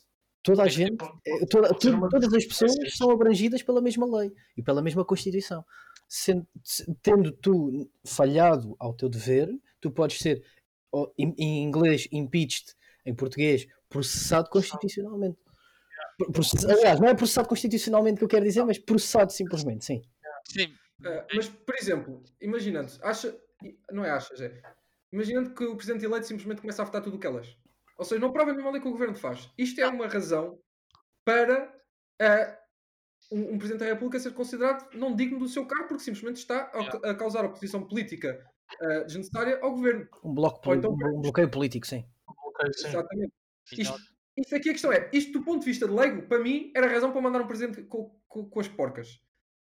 Toda a gente, tipo, eh, toda- uma todas as pessoas são abrangidas pela mesma lei e pela mesma Constituição. Sendo- se- tendo tu falhado ao teu dever, tu podes ser, ou, em, em inglês, impeached, em português, processado constitucionalmente. Pro- process- Aliás, não é processado constitucionalmente que eu quero dizer, mas processado simplesmente, sim. Sim, Uh, mas, por exemplo, imaginando, acha, não é achas, é, imaginando que o Presidente eleito simplesmente começa a votar tudo o que elas. Ou seja, não prova nenhuma lei que o Governo faz. Isto é uma razão para uh, um, um Presidente da República ser considerado não digno do seu cargo porque simplesmente está a, a causar oposição política uh, desnecessária ao Governo. Um, bloco, então- um bloqueio político, sim. Ok, sim. Exatamente. Isto, isto aqui a questão é, isto do ponto de vista de leigo, para mim, era razão para mandar um Presidente com, com- com as porcas.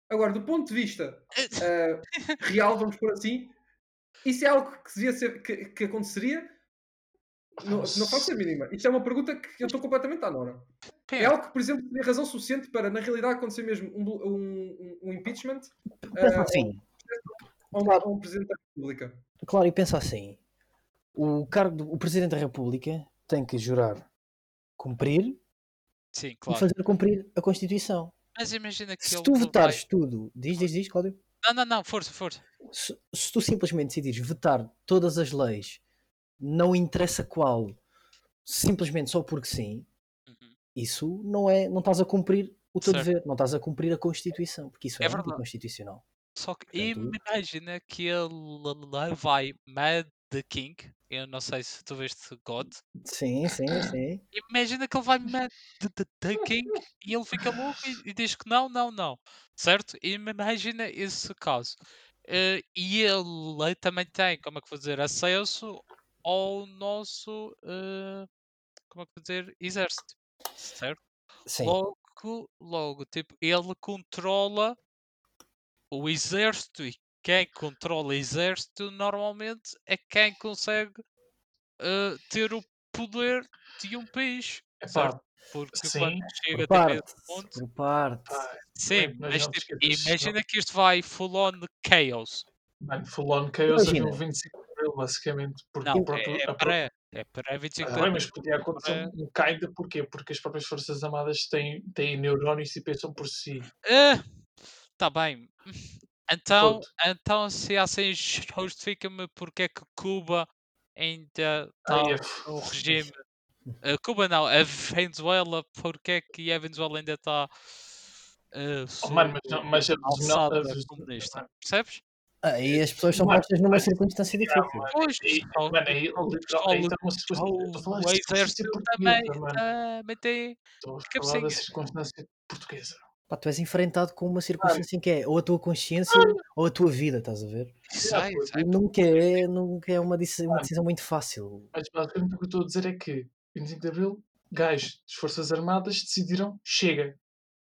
Agora, do ponto de vista uh, real, vamos por assim, isso é algo que, devia ser, que, que aconteceria? Não, não faço a mínima. Isto é uma pergunta que eu estou completamente à Nora. É algo que, por exemplo, teria razão suficiente para, na realidade, acontecer mesmo um, um- um- um impeachment Pensa uh, assim, a um, a um Presidente da República. claro, e pensa assim: o cargo do o Presidente da República tem que jurar cumprir sim, e claro. fazer cumprir a Constituição. Mas imagina que Se ele tu vai- votares tudo, diz, diz, diz, Cláudio. Não, não, não, força, força. Se, se tu simplesmente decidires vetar todas as leis, não interessa qual, simplesmente só porque sim, Uhum. isso não é, não estás a cumprir o teu Certo. dever, não estás a cumprir a Constituição, porque isso é, É anticonstitucional. Só que Portanto- imagina que ele lá vai Mad the King. Eu não sei se tu viste God. Sim, sim, sim. Imagina que ele vai Mad the, the- King e ele fica louco e, e diz que não, não, não. Certo? Imagina esse caso. Eh, e ele também tem, como é que vou dizer, acesso ao nosso, eh, como é que vou dizer, exército, certo? Sim. Logo, logo, tipo, ele controla o exército e quem controla o exército normalmente é quem consegue eh, ter o poder de um país, certo? Epá, Porque sim, quando chega Por até parte. ponto, Por parte. sim, Bem, mas tipo, imagina que isto vai full on chaos. mano, full on chaos havia Imagina. um 25 de Abril, basicamente. Porque Não, próprio, é, é para, é para 25 Ah, de bem, mas abril, podia acontecer para- um kinda, porquê? Porque as próprias Forças Armadas têm, têm neurónios e pensam por si. Ah, tá bem. Então, Ponto. então se assim justifica-me porque é que Cuba ainda está é no regime. Ah, Cuba não, a Venezuela, porque é que a Venezuela ainda está ah, Oh, mano, mas, não, mas a Venezuela- alçada Venezuela- comunista? Percebes? Aí as pessoas são postas numa circunstância difícil. Pois, o- está circunstância exército também, também tem Estou a falar da circunstância portuguesa. Pá, tu és enfrentado com uma circunstância em que é ou a tua consciência ou a tua vida, estás a ver? Sei. E nunca é, nunca é uma, decisão, uma decisão muito fácil. Mas basicamente o que eu estou a dizer é que 25 de Abril, gajos das Forças Armadas decidiram chega.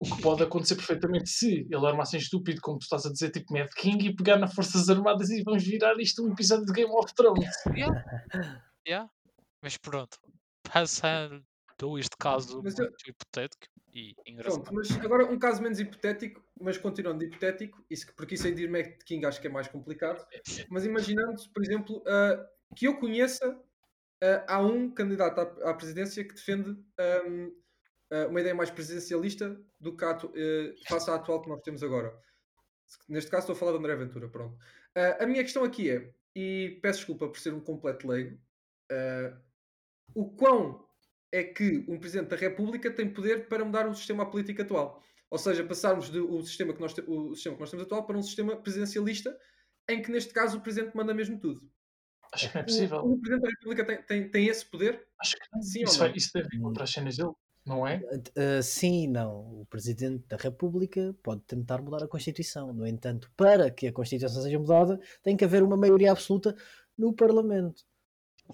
O que pode acontecer perfeitamente se ele armasse em estúpido, como tu estás a dizer, tipo Mad King, e pegar nas Forças Armadas e vamos virar isto um episódio de Game of Thrones. Yeah. Mas pronto, passando este caso Mas eu- muito hipotético e engraçado. Pronto, mas agora um caso menos hipotético, mas continuando hipotético, isso, que- porque isso aí de Mac King acho que é mais complicado. Mas imaginando, por exemplo, ah, que eu conheça, ah, há um candidato à, à presidência que defende ahm, ah, uma ideia mais presidencialista do que a eh, face à atual que nós temos agora. Neste caso estou a falar de André Ventura, pronto. A minha questão aqui é, e peço desculpa por ser um completo leigo, ah, o quão é que um Presidente da República tem poder para mudar o sistema político atual. Ou seja, passarmos do sistema que nós, o sistema que nós temos atual para um sistema presidencialista, em que neste caso o Presidente manda mesmo tudo. Acho que não é O, possível. o Presidente da República tem, tem, tem esse poder? Acho que não. Sim isso, ou vai- não? isso deve ir contra as cenas dele, não é? Uh, sim e não. O Presidente da República pode tentar mudar a Constituição. No entanto, para que a Constituição seja mudada, tem que haver uma maioria absoluta no Parlamento.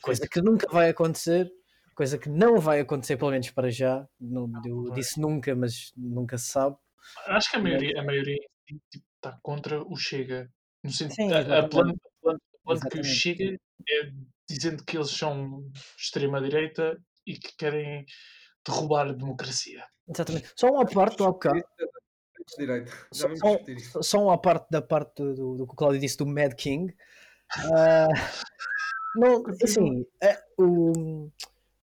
Coisa que nunca vai acontecer, coisa que não vai acontecer, pelo menos para já. Não, eu vai. disse nunca, mas nunca se sabe. Acho que a maioria, a maioria tipo, está contra o Chega. No sentido, plano que o. Chega é dizendo que eles são extrema-direita e que querem derrubar a democracia. Exatamente. Só uma parte do há bocado. Só, só, só uma parte da parte do, do, que o Cláudio disse do Mad King. Ah, não, assim, é, o-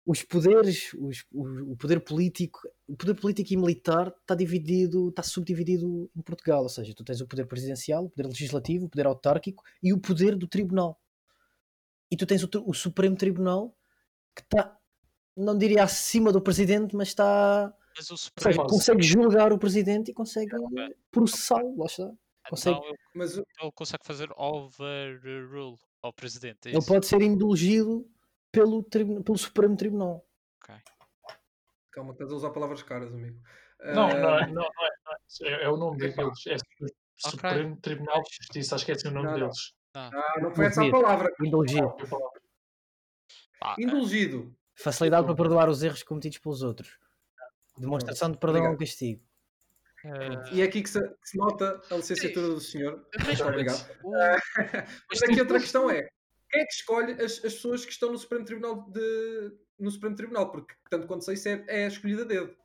os poderes, os- o, o poder político, o poder político e militar está dividido, está subdividido em Portugal, ou seja, tu tens o poder presidencial, o poder legislativo, o poder autárquico e o poder do tribunal. E tu tens o, o Supremo Tribunal que está, não diria acima do presidente, mas está Mas o seja, Supremo. Faz. consegue julgar o presidente e consegue processá-lo, lá está. consegue- Então ele, Mas o- ele consegue fazer overrule ao presidente. É Ele pode ser indulgido pelo, pelo Supremo Tribunal. calma, estás a usar palavras caras, amigo. Não, Ah, não, é, não, não é, não é. É, é o nome Epá. deles. É o Supremo Tribunal de Justiça. Acho que é esse o nome Não, não. deles. ah, não foi essa a palavra. Indulgir. Eu falo, Pá, Indulgido. Facilidade para perdoar os erros cometidos pelos outros. Demonstração de perdão ao castigo. eh, E é aqui que se, que se nota a licenciatura do senhor. Muito obrigado. o- Mas aqui outra questão é: quem é que escolhe as, as pessoas que estão no Supremo Tribunal de, no Supremo Tribunal? Porque, tanto quanto sei, isso é, é escolhida a dedo.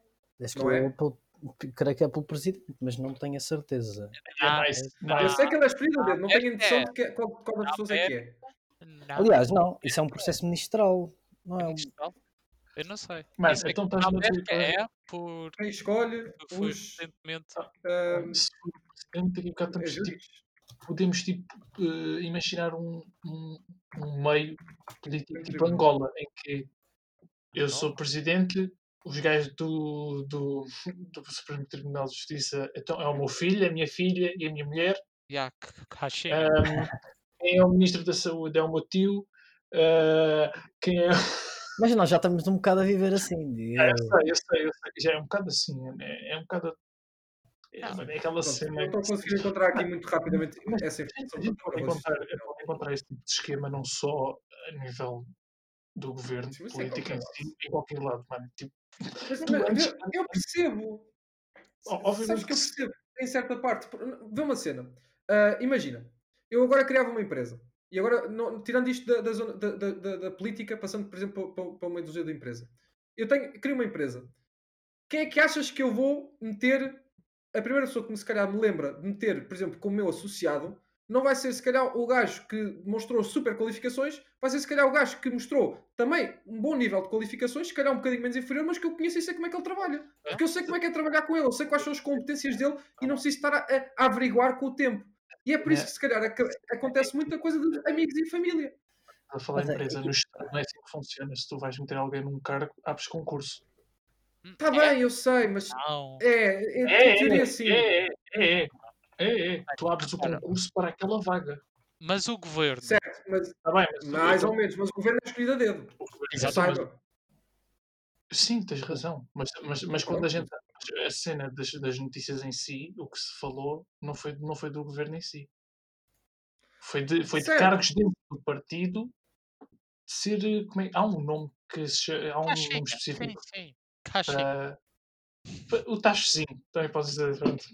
Acho que Não é? é pelo- creio que é pelo presidente, mas não tenho a certeza. é Ah, não. Eu sei que ele é escolhido a dedo, não é tenho noção de que, qual, qual das pessoas é que é. Não, Aliás, não, isso é um processo ministral. Não é um... ministral? Eu não sei. Mas, Isso é então na a dizer que- é por Quem escolhe foi os. recentemente. ah, se for o presidente, podemos tipo, eh, imaginar um, um, um meio político tipo Tribunal. Angola, em que eu sou presidente, os gajos do, do, do Supremo Tribunal de Justiça então, é o meu filho, a minha filha e a minha mulher. Yeah. Ahm, quem é o Ministro da Saúde é o meu tio. ah, quem é. Mas nós já estamos um bocado a viver assim. de- Ah, eu sei, eu sei, eu sei. Já é um bocado assim. É, é um bocado. É, Ah, é aquela Pronto, cena. não estou a que- conseguir encontrar aqui muito rapidamente Mas essa a informação. gente para pode vocês. encontrar, pode encontrar esse tipo de esquema não só a nível do governo, Sim, é política em qualquer si, em qualquer lado, mano. Tipo, Mas, mas, antes- eu, eu percebo. Obviamente Sabes que eu percebo, em certa parte. Vê uma cena. Ah, imagina, eu agora criava uma empresa. E agora, não- tirando isto da, da zona, da, da- da- da política, passando, por exemplo, para, para uma indústria da empresa. Eu tenho, crio uma empresa. Quem é que achas que eu vou meter? A primeira pessoa que me, se calhar me lembra de meter, por exemplo, como meu associado, não vai ser se calhar o gajo que demonstrou super qualificações, vai ser se calhar o gajo que mostrou também um bom nível de qualificações, se calhar um bocadinho menos inferior, mas que eu conheço e sei como é que ele trabalha. Porque eu sei como é que é trabalhar com ele, eu sei quais são as competências dele e não preciso estar a, a- averiguar com o tempo. E é por isso que se calhar acontece muita coisa de amigos e família. a falar Mas em é- empresa no Estado, não é assim que funciona. Se tu vais meter alguém num cargo, abres concurso. Está É, Tá bem, eu sei, mas Não. é, é, É, é, sim. é, é, é, é, é, é. Tu abres o concurso para aquela vaga. Mas o governo. Certo, mas Está bem, mas mais ou menos, mas o governo é escolhido a dedo. saiba. Sim, tens razão. Mas, mas, mas quando a gente. A cena das, das notícias em si, o que se falou, não foi, não foi do governo em si. Foi de, foi de cargos dentro do partido de ser. Como é, há um nome que se Há um Caixinha. nome Sim, específico. sim. Caixinha. Para- para- o tachozinho, também posso dizer. Pronto.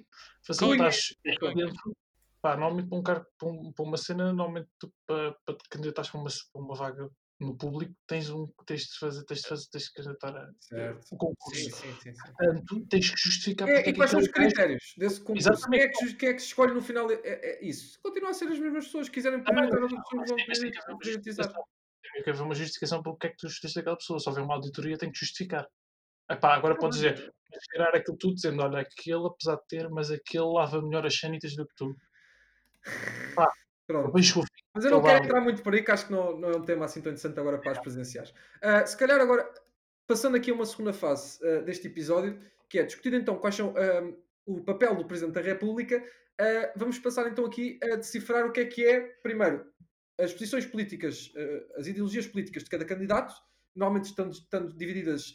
Fazer um Cunha. tacho Cunha. dentro. Pá, normalmente para um cargo, para, um- para uma cena, normalmente tu, para, para te candidatares para uma, para uma vaga no público, tens, um, tens de fazer, tens de fazer, tens de candidatar a- Certo. o concurso. Sim, sim, sim. sim. Portanto, tens que justificar É, é e que quais são os critérios desse concurso? Quem é, Exatamente. que, quem é que se escolhe no final? É, é- é isso. Continua a ser as mesmas pessoas. Se quiserem Ah, outras mas pessoas, vão mas tem que haver uma priorizar. justificação. Tem que haver uma justificação para o que é que tu escolheste aquela pessoa. Se houver uma auditoria, tem que justificar. Epá, agora podes dizer, tirar aquilo tudo dizendo, olha, aquele, apesar de ter, mas aquele lava melhor as sanitas do que tu. Pronto. Depois chegou o fim. Mas eu não Então quero entrar muito por aí, que acho que não, não é um tema assim tão interessante agora para as presidenciais. Ah, se calhar agora, passando aqui a uma segunda fase ah, deste episódio, que é discutir então quais são ah, o papel do Presidente da República, vamos passar então aqui a decifrar o que é que é, primeiro, as posições políticas, as ideologias políticas de cada candidato, normalmente estando, estando divididas,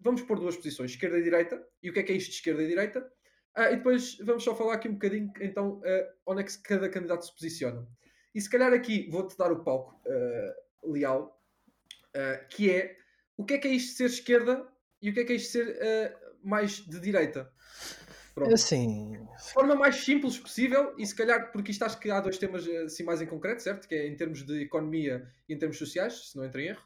vamos pôr duas posições, esquerda e direita, e o que é que é isto de esquerda e direita, Ah, e depois vamos só falar aqui um bocadinho, então, ah, onde é que cada candidato se posiciona. E se calhar aqui vou-te dar o palco, eh, Leal, eh, que é o que é que é isto de ser esquerda e o que é que é isto de ser mais de direita. Pronto. Assim, De forma mais simples possível, e se calhar, porque isto acho que há dois temas assim mais em concreto, certo? Que é em termos de economia e em termos sociais, se não entra em erro,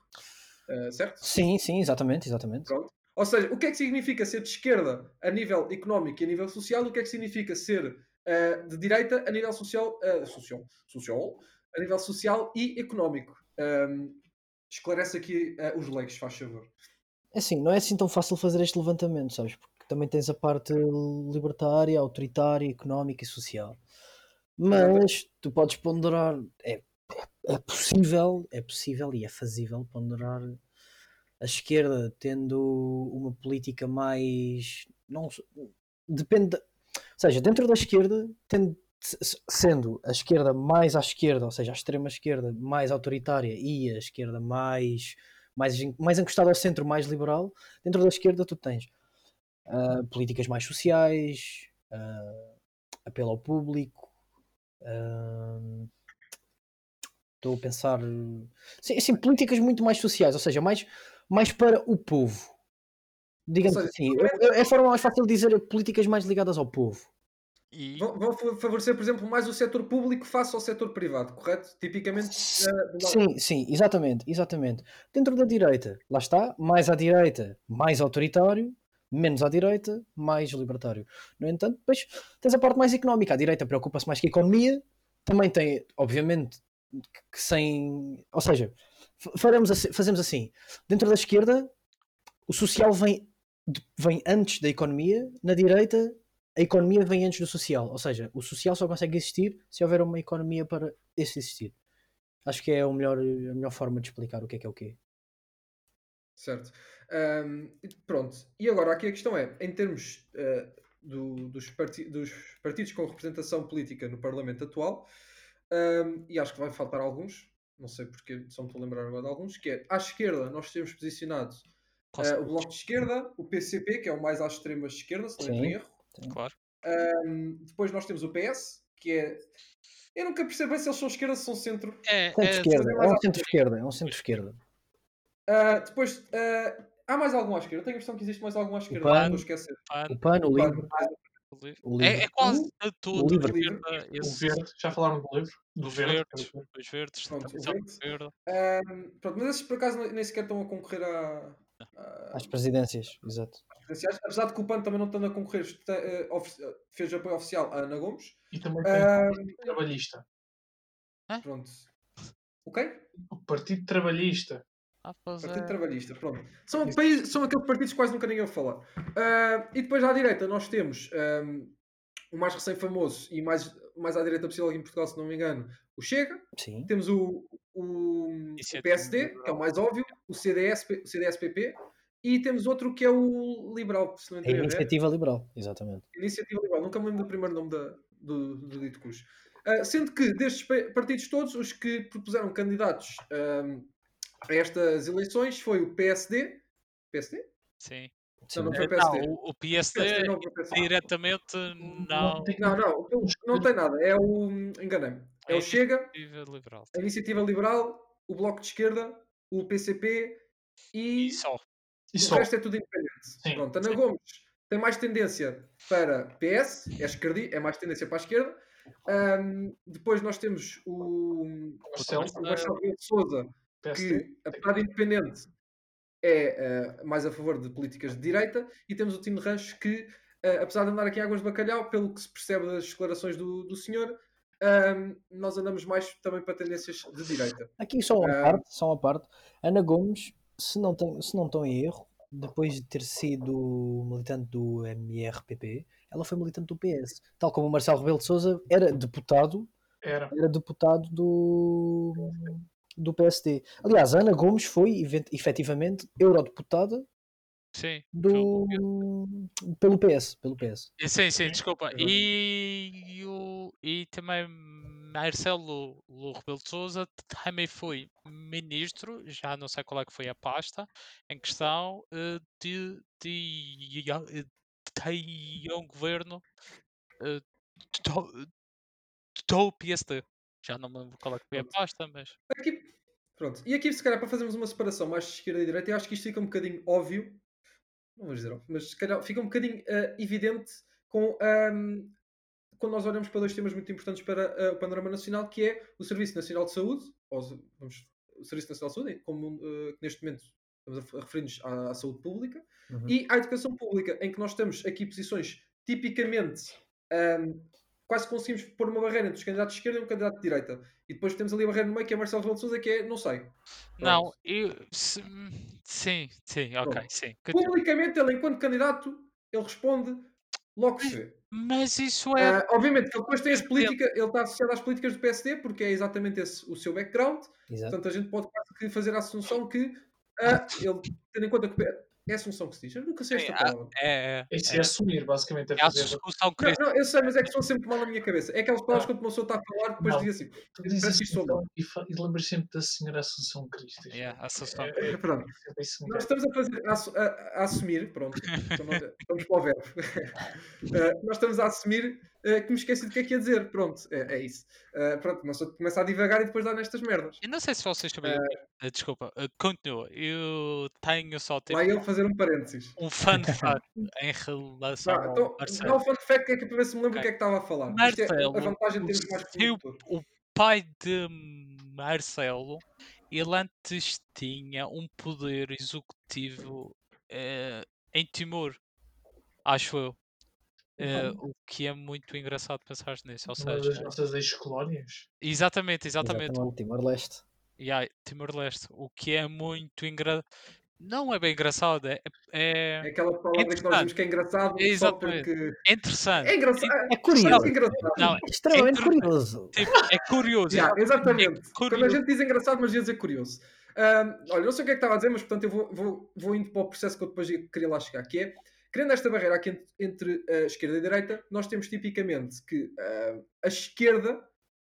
certo? sim, sim, exatamente, exatamente. Pronto. Ou seja, o que é que significa ser de esquerda a nível económico e a nível social? O que é que significa ser eh, de direita a nível social, eh, social, social, a nível social e económico? Ahm, esclarece aqui eh, os leigos, faz favor. É assim, não é assim tão fácil fazer este levantamento, sabes? Porque também tens a parte libertária, autoritária, económica e social. Mas tu podes ponderar, é, é possível, é possível e é fazível ponderar a esquerda tendo uma política mais. Não, depende. ou seja, dentro da esquerda, tendo, se- sendo a esquerda mais à esquerda, ou seja, a extrema esquerda mais autoritária e a esquerda mais, mais, mais encostada ao centro, mais liberal, dentro da esquerda tu tens ah, políticas mais sociais, ah, apelo ao público. ah, Estou a pensar. Sim, sim, políticas muito mais sociais, ou seja, mais, mais para o povo. Digamos seja, assim, é, é a forma mais fácil de dizer políticas mais ligadas ao povo. E Vão, vão fa- favorecer, por exemplo, mais o setor público face ao setor privado, correto? Tipicamente. Lado- Sim, sim, exatamente, exatamente. Dentro da direita, lá está, mais à direita, mais autoritário, menos à direita, mais libertário. No entanto, depois tens a parte mais económica. A direita preocupa-se mais com a economia, também tem, obviamente, que sem. Ou seja, faremos assim- fazemos assim: dentro da esquerda, o social vem, vem antes da economia, na direita, a economia vem antes do social. Ou seja, o social só consegue existir se houver uma economia para esse existir. Acho que é o melhor, a melhor forma de explicar o que é que é o quê. Certo. E pronto. E agora aqui a questão é, em termos eh, do- dos, parti- dos partidos com representação política no Parlamento atual, ahm, e acho que vai faltar alguns, não sei porque só me estou a lembrar agora de alguns, que é à esquerda nós temos posicionado eh, o Bloco de Esquerda, o PCP, que é o mais à extrema esquerda, se não erro. Claro. Ahm, depois nós temos o PS, que é Eu nunca percebo bem se eles são esquerda ou se são centro. É, é, Centro-esquerda, fazer é mais um à centro-esquerda, é um centro-esquerda. Ah, depois, ah, há mais algum à esquerda? Eu tenho a impressão que existe mais algum à esquerda. PAN. não Estou a esquecer. PAN, O PAN, o o o É, livre. É quase O- de tudo. livre. esquerda, O esse- verde, já falaram do livro? Do Os verde. verdes, os verdes, Pronto, o verde. verde. Ah, pronto, mas esses por acaso nem sequer estão a concorrer a, a- Às presidências, exato. presidenciais. Apesar de que o PAN também não estando a concorrer, este- eh, ofe- fez apoio oficial a Ana Gomes. E também tem o Partido Trabalhista. pronto. O quê? O Partido Trabalhista. Ah, Partido é. Trabalhista, pronto. São, países, são aqueles partidos que quase nunca ninguém fala. Ah, e depois à direita nós temos ahm, o mais recém-famoso e mais, mais à direita possível aqui em Portugal, se não me engano, o Chega. Sim. Temos o, o, o Iniciativa PSD, que é o mais óbvio, o CDS, o CDS-PP, e temos outro que é o Liberal, se não É a entender, é? iniciativa liberal, exatamente. Iniciativa Liberal, nunca me lembro do primeiro nome da, do, do dito cujo. Ah, sendo que destes pa- partidos todos, os que propuseram candidatos a estas eleições foi o PSD. PSD? Sim. Não, não foi Eh, PSD. Não, o, o PSD PSD não foi PSD. diretamente não. tem- Não, não, não, não tem nada. É o. Enganei-me. É o Chega, Iniciativa Liberal. a Iniciativa Liberal, o Bloco de Esquerda, o PCP e E só. E o só. resto é tudo independente. Sim, Pronto, Ana sim. Gomes tem mais tendência para PS, é, esquerdi, é mais tendência para a esquerda. Ahm, depois nós temos o, Marcelo, o Marcelo Rebelo de Souza. Que, apesar de independente, é eh, mais a favor de políticas de direita. E temos o Tino Rancho, que, eh, apesar de andar aqui em águas de bacalhau, pelo que se percebe das declarações do, do senhor, ahm, nós andamos mais também para tendências de direita. Aqui só uma Ah. parte, só uma parte. Ana Gomes, se não, tem, se não estou em erro, depois de ter sido militante do MRPP, ela foi militante do PS. Tal como o Marcelo Rebelo de Sousa era deputado, Era. era deputado do, do PSD. Aliás, a Ana Gomes foi efetivamente eurodeputada Sim. do, pelo PS. Pelo PS. E Sim, sim, desculpa. E, o, e também Marcelo Lu Rebelo de Souza também foi ministro, já não sei qual é que foi a pasta, em questão eh, de, de, de, de um governo eh, do, do PSD. Já não me lembro qual é que foi a pasta, mas Aqui, pronto. E aqui, se calhar, para fazermos uma separação mais de esquerda e direita, eu acho que isto fica um bocadinho óbvio, não vou dizer óbvio, mas se calhar fica um bocadinho eh, evidente com, ahm, quando nós olhamos para dois temas muito importantes para eh, o panorama nacional, que é o Serviço Nacional de Saúde, ou, vamos, o Serviço Nacional de Saúde, como que neste momento estamos a referir-nos à, à saúde pública, Uhum. e à educação pública, em que nós temos aqui posições tipicamente ahm, quase conseguimos pôr uma barreira entre os candidatos de esquerda e um candidato de direita. E depois temos ali a barreira no meio que é Marcelo Rebelo de Sousa, que é não sei. não, Pronto. eu se- sim, sim, ok, Pronto. sim. continua. Publicamente, ele, enquanto candidato, ele responde logo se vê. Mas isso é Ah, obviamente que ele depois tem as políticas, ele está associado às políticas do PSD, porque é exatamente esse o seu background. Exato. Portanto, a gente pode fazer a assunção que ah, ele, tendo em conta que é assunção que se diz. Eu nunca sei esta palavra. é, é, Isso é, é assumir, basicamente. É é a fazer. solução Não, não, eu sei, mas é que estou sempre mal na minha cabeça. É aquelas palavras que quando uma pessoa está a falar, depois Não. diz assim. Tu dizes então, e, e lembras sempre da senhora Assunção Cristo. Yeah, a solução É, é, Pronto. Nós estamos a fazer a, a- a assumir, pronto, então vamos para o verbo. Eh, nós estamos a assumir que me esqueci do que é que ia dizer. Pronto, é, é isso. Eh, pronto, nós começa a divagar e depois dá nestas merdas. Eu não sei se vocês também. eh, desculpa, eh, continua. Eu tenho só tipo, Lá ele fazer um parênteses. um fun fact em relação ao então, dá Marcelo. o fun fact que é que para ver se me lembro o que é que estava a falar. Isto é a Marcelo, vantagem de o termos mais seu- produtor. o pai de Marcelo, ele antes tinha um poder executivo eh, em Timor, acho eu. Eh, o que é muito engraçado pensar nisso. Ou Uma das seja, nossas ex-colónias. exatamente, exatamente. Exatamente, Timor-Leste. Yeah, Timor-Leste, o que é muito engraçado. Não é bem engraçado, é, É é, aquela palavra que nós dizemos que é engraçado só Exatamente. porque. é interessante. É engraçado. É É curioso. engraçado. Não, Extremamente Entre- curioso. tipo, é curioso. Yeah, exatamente. É Quando a curioso. gente diz engraçado, mas ia dizer curioso. Ahm, olha, não sei o que é que estava a dizer, mas portanto eu vou, vou, vou indo para o processo que eu depois queria lá chegar, que é, criando esta barreira aqui entre, entre a esquerda e a direita, nós temos tipicamente que ah, a esquerda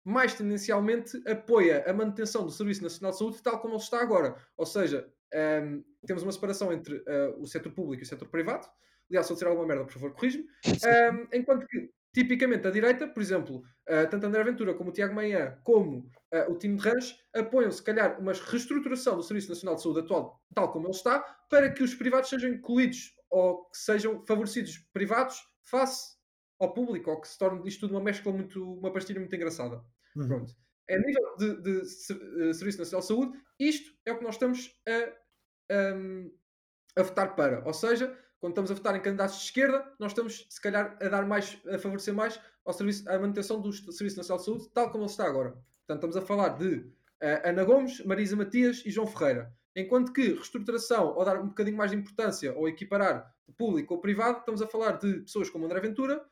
mais tendencialmente apoia a manutenção do Serviço Nacional de Saúde tal como ele está agora. Ou seja, ahm, temos uma separação entre ah, o setor público e o setor privado. Aliás, se eu disser alguma merda, por favor, corrige-me. Ahm, enquanto que Tipicamente, a direita, por exemplo, uh, tanto André Ventura como o Tiago Manhã, como uh, o time de Ranch, apoiam, se calhar, uma reestruturação do Serviço Nacional de Saúde atual, tal como ele está, para que os privados sejam incluídos ou que sejam favorecidos privados face ao público, ou que se torne isto tudo uma mescla muito, uma pastilha muito engraçada. Uhum. Pronto. É a nível de, de, de, eh, Serviço Nacional de Saúde, isto é o que nós estamos a, a, a votar para. Ou seja, quando estamos a votar em candidatos de esquerda, nós estamos, se calhar, a dar mais, a favorecer mais ao serviço, a manutenção do Serviço Nacional de Saúde, tal como ele está agora. Portanto, estamos a falar de uh, Ana Gomes, Marisa Matias e João Ferreira. Enquanto que reestruturação, ou dar um bocadinho mais de importância, ou equiparar o público ou privado, estamos a falar de pessoas como André Ventura,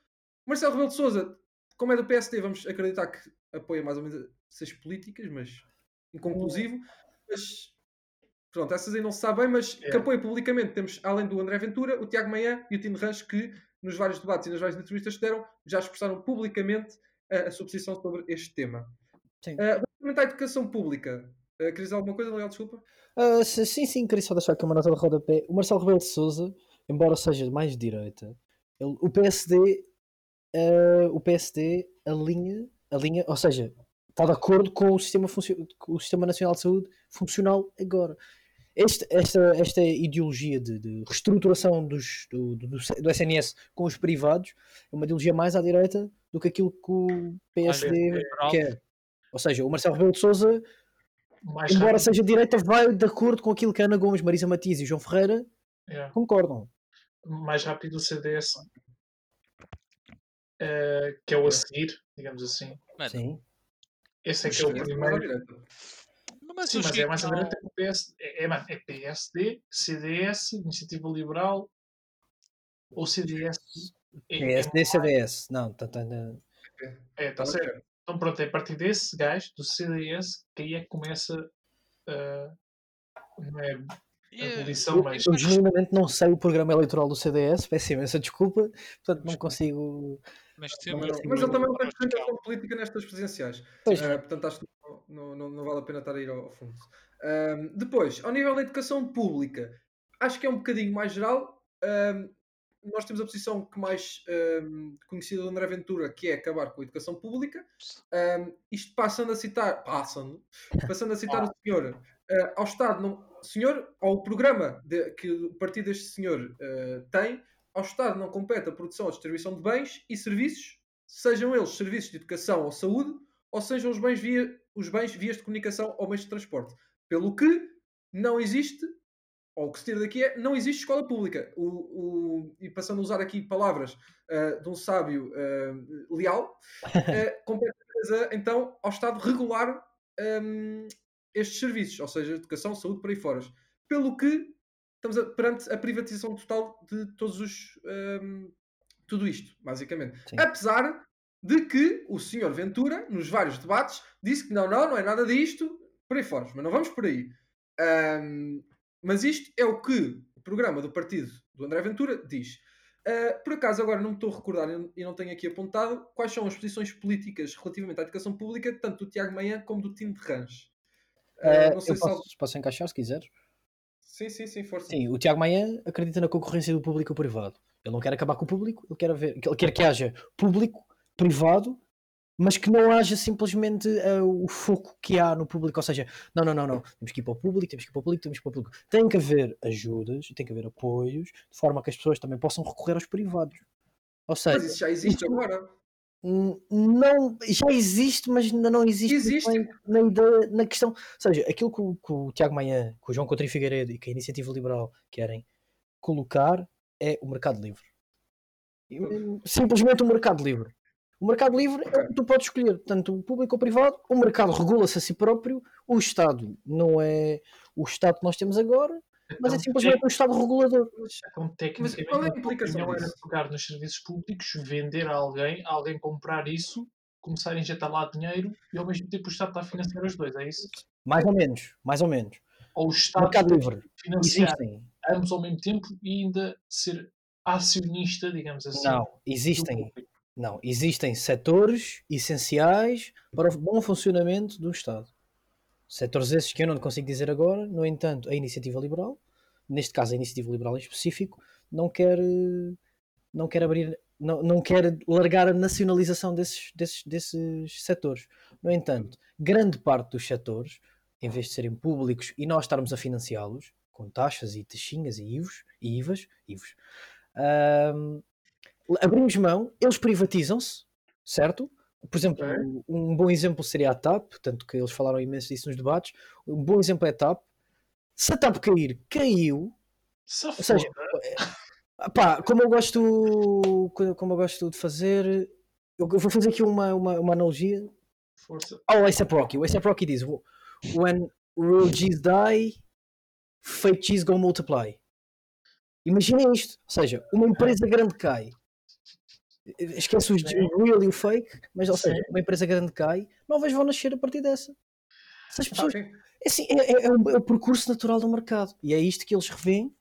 Marcelo Rebelo de Souza, como é do PSD, vamos acreditar que apoia mais ou menos essas políticas, mas inconclusivo. Mas Pronto, essas aí não se sabe bem, mas é. que apoia publicamente temos, além do André Ventura, o Tiago Manhã e o Tino Rancho, que nos vários debates e nas várias entrevistas que deram, já expressaram publicamente a, a sua posição sobre este tema. Sim. Uh, relativamente à educação pública, uh, querias dizer alguma coisa, Leal? Desculpa. Uh, sim, sim, queria só deixar aqui uma nota de rodapé. O Marcelo Rebelo de Souza, embora seja mais de direita, ele, o PSD, uh, o PSD alinha, alinha, ou seja, está de acordo com o sistema, com o sistema Nacional de Saúde funcional agora. Este, esta, esta ideologia de, de reestruturação dos, do, do, do, SNS com os privados é uma ideologia mais à direita do que aquilo que o PSD quer. Ou seja, o Marcelo Rebelo de Souza, mais embora rápido. seja direita, vai de acordo com aquilo que Ana Gomes, Marisa Matias e João Ferreira é. concordam. Mais rápido o CDS, uh, eh, que é o a seguir, digamos assim. Sim. Esse é que é o primeiro. Mas Sim, mas é mais ou menos o PS, é, é, é PSD, CDS, Iniciativa Liberal ou CDS. É, PSD, é CDS. Não, tá, tá, tá. É, está certo. Então pronto, é a partir desse gajo, do CDS, que aí é que começa uh, não é a abolição, mas. Eu genuinamente não sei o programa eleitoral do CDS, peço imensa desculpa, portanto não consigo. Mas, temos... mas ele também não tem representação política nestas presidenciais. Uh, portanto, acho que não, não, não, vale a pena estar a ir ao, fundo. Um, depois, ao nível da educação pública, acho que é um bocadinho mais geral. Um, nós temos a posição que mais um, conhecida do André Ventura, que é acabar com a educação pública. Um, isto passando a citar, passando, passando a citar o senhor uh, ao Estado, não, senhor, ao programa de, que o partido deste senhor uh, tem, ao Estado não compete a produção ou distribuição de bens e serviços, sejam eles serviços de educação ou saúde, ou sejam os bens, via, os bens vias de comunicação ou meios de transporte. Pelo que não existe, ou o que se tira daqui é, não existe escola pública. O, o, e passando a usar aqui palavras uh, de um sábio uh, leal, uh, compete então ao Estado regular um, estes serviços, ou seja, educação, saúde, para aí fora. Pelo que estamos a, perante a privatização total de todos os. Um, tudo isto, basicamente. Sim. Apesar de que o senhor Ventura, nos vários debates, disse que não, não, não é nada disto, por aí fora, mas não vamos por aí. Um, mas isto é o que o programa do partido do André Ventura diz. Uh, por acaso, agora não me estou a recordar e não tenho aqui apontado quais são as posições políticas relativamente à educação pública, tanto do Tiago Manhã como do Tim de Range. Uh, não sei se posso, posso encaixar se quiseres. Sim, sim, sim, força. Sim, o Tiago Manhã acredita na concorrência do público e privado. Ele não quer acabar com o público, ele quer, ver, ele quer que haja público privado, mas que não haja simplesmente uh, o foco que há no público. Ou seja, não, não, não, não. Temos que ir para o público, temos que ir para o público, temos que ir para o público. Tem que haver ajudas, tem que haver apoios, de forma que as pessoas também possam recorrer aos privados. Ou seja, mas isso já existe isso, agora. Não, já existe, mas ainda não existe, existe. Na, ideia, na questão. Ou seja, aquilo que o, que o Tiago Manhã, que o João Coutinho Figueiredo e que a Iniciativa Liberal querem colocar é o mercado livre. Simplesmente o mercado livre. O mercado livre é o que tu podes escolher, tanto o público ou o privado. O mercado regula-se a si próprio. O Estado não é o Estado que nós temos agora, mas é então, simplesmente um Estado regulador. Então, tecnicamente, qual é a implicação não era pegar nos serviços públicos, vender a alguém, alguém comprar isso, começar a injetar lá dinheiro e ao mesmo tempo o Estado está a financiar os dois, é isso? Mais ou menos, mais ou menos. Ou o Estado mercado livre. financiar existem. ambos ao mesmo tempo e ainda ser acionista, digamos assim. Não, existem não, existem setores essenciais para o bom funcionamento do Estado. Setores esses que eu não consigo dizer agora, no entanto, a iniciativa liberal, neste caso a iniciativa liberal em específico, não quer, não quer abrir não, não quer largar a nacionalização desses, desses, desses setores. No entanto, grande parte dos setores, em vez de serem públicos e nós estarmos a financiá-los, com taxas e taxinhas e IVOs, e IVAs, ahm, abrimos mão, eles privatizam-se, certo? Por exemplo, Ok. um bom exemplo seria a TAP, tanto que eles falaram imenso disso nos debates. Um bom exemplo é a TAP. Se a TAP cair, caiu. Se Ou seja, foda. pá, como eu gosto, como eu gosto de fazer, eu vou fazer aqui uma, uma, uma analogia Força. ao A$AP Rocky. O A$AP Rocky diz: When real G's die, fake G's go multiply. Imaginem isto, ou seja, uma empresa grande cai. Esquece os real e o fake, mas ou seja, uma empresa grande cai, novas vão nascer a partir dessa. Se as Ah, pessoas é, assim, é, é- é o, é o percurso natural do mercado e é isto que eles revêem,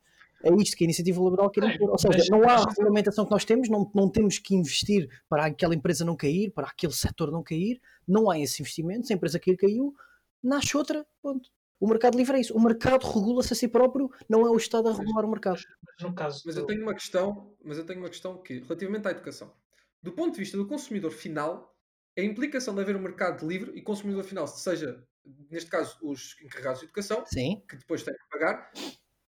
é isto que a iniciativa liberal quer impor. Ou seja, mas- não há a regulamentação que nós temos, não, não temos que investir para aquela empresa não cair, para aquele setor não cair, não há esses investimentos, se a empresa cair, caiu, nasce outra. Ponto. O mercado livre é isso. O mercado regula-se a si próprio, não é o Estado a regular o mercado. Mas no caso Mas eu tenho uma questão, mas eu tenho uma questão que, relativamente à educação, do ponto de vista do consumidor final, a implicação de haver um mercado livre e consumidor final, seja, neste caso, os encarregados de educação, Sim, que depois têm que pagar,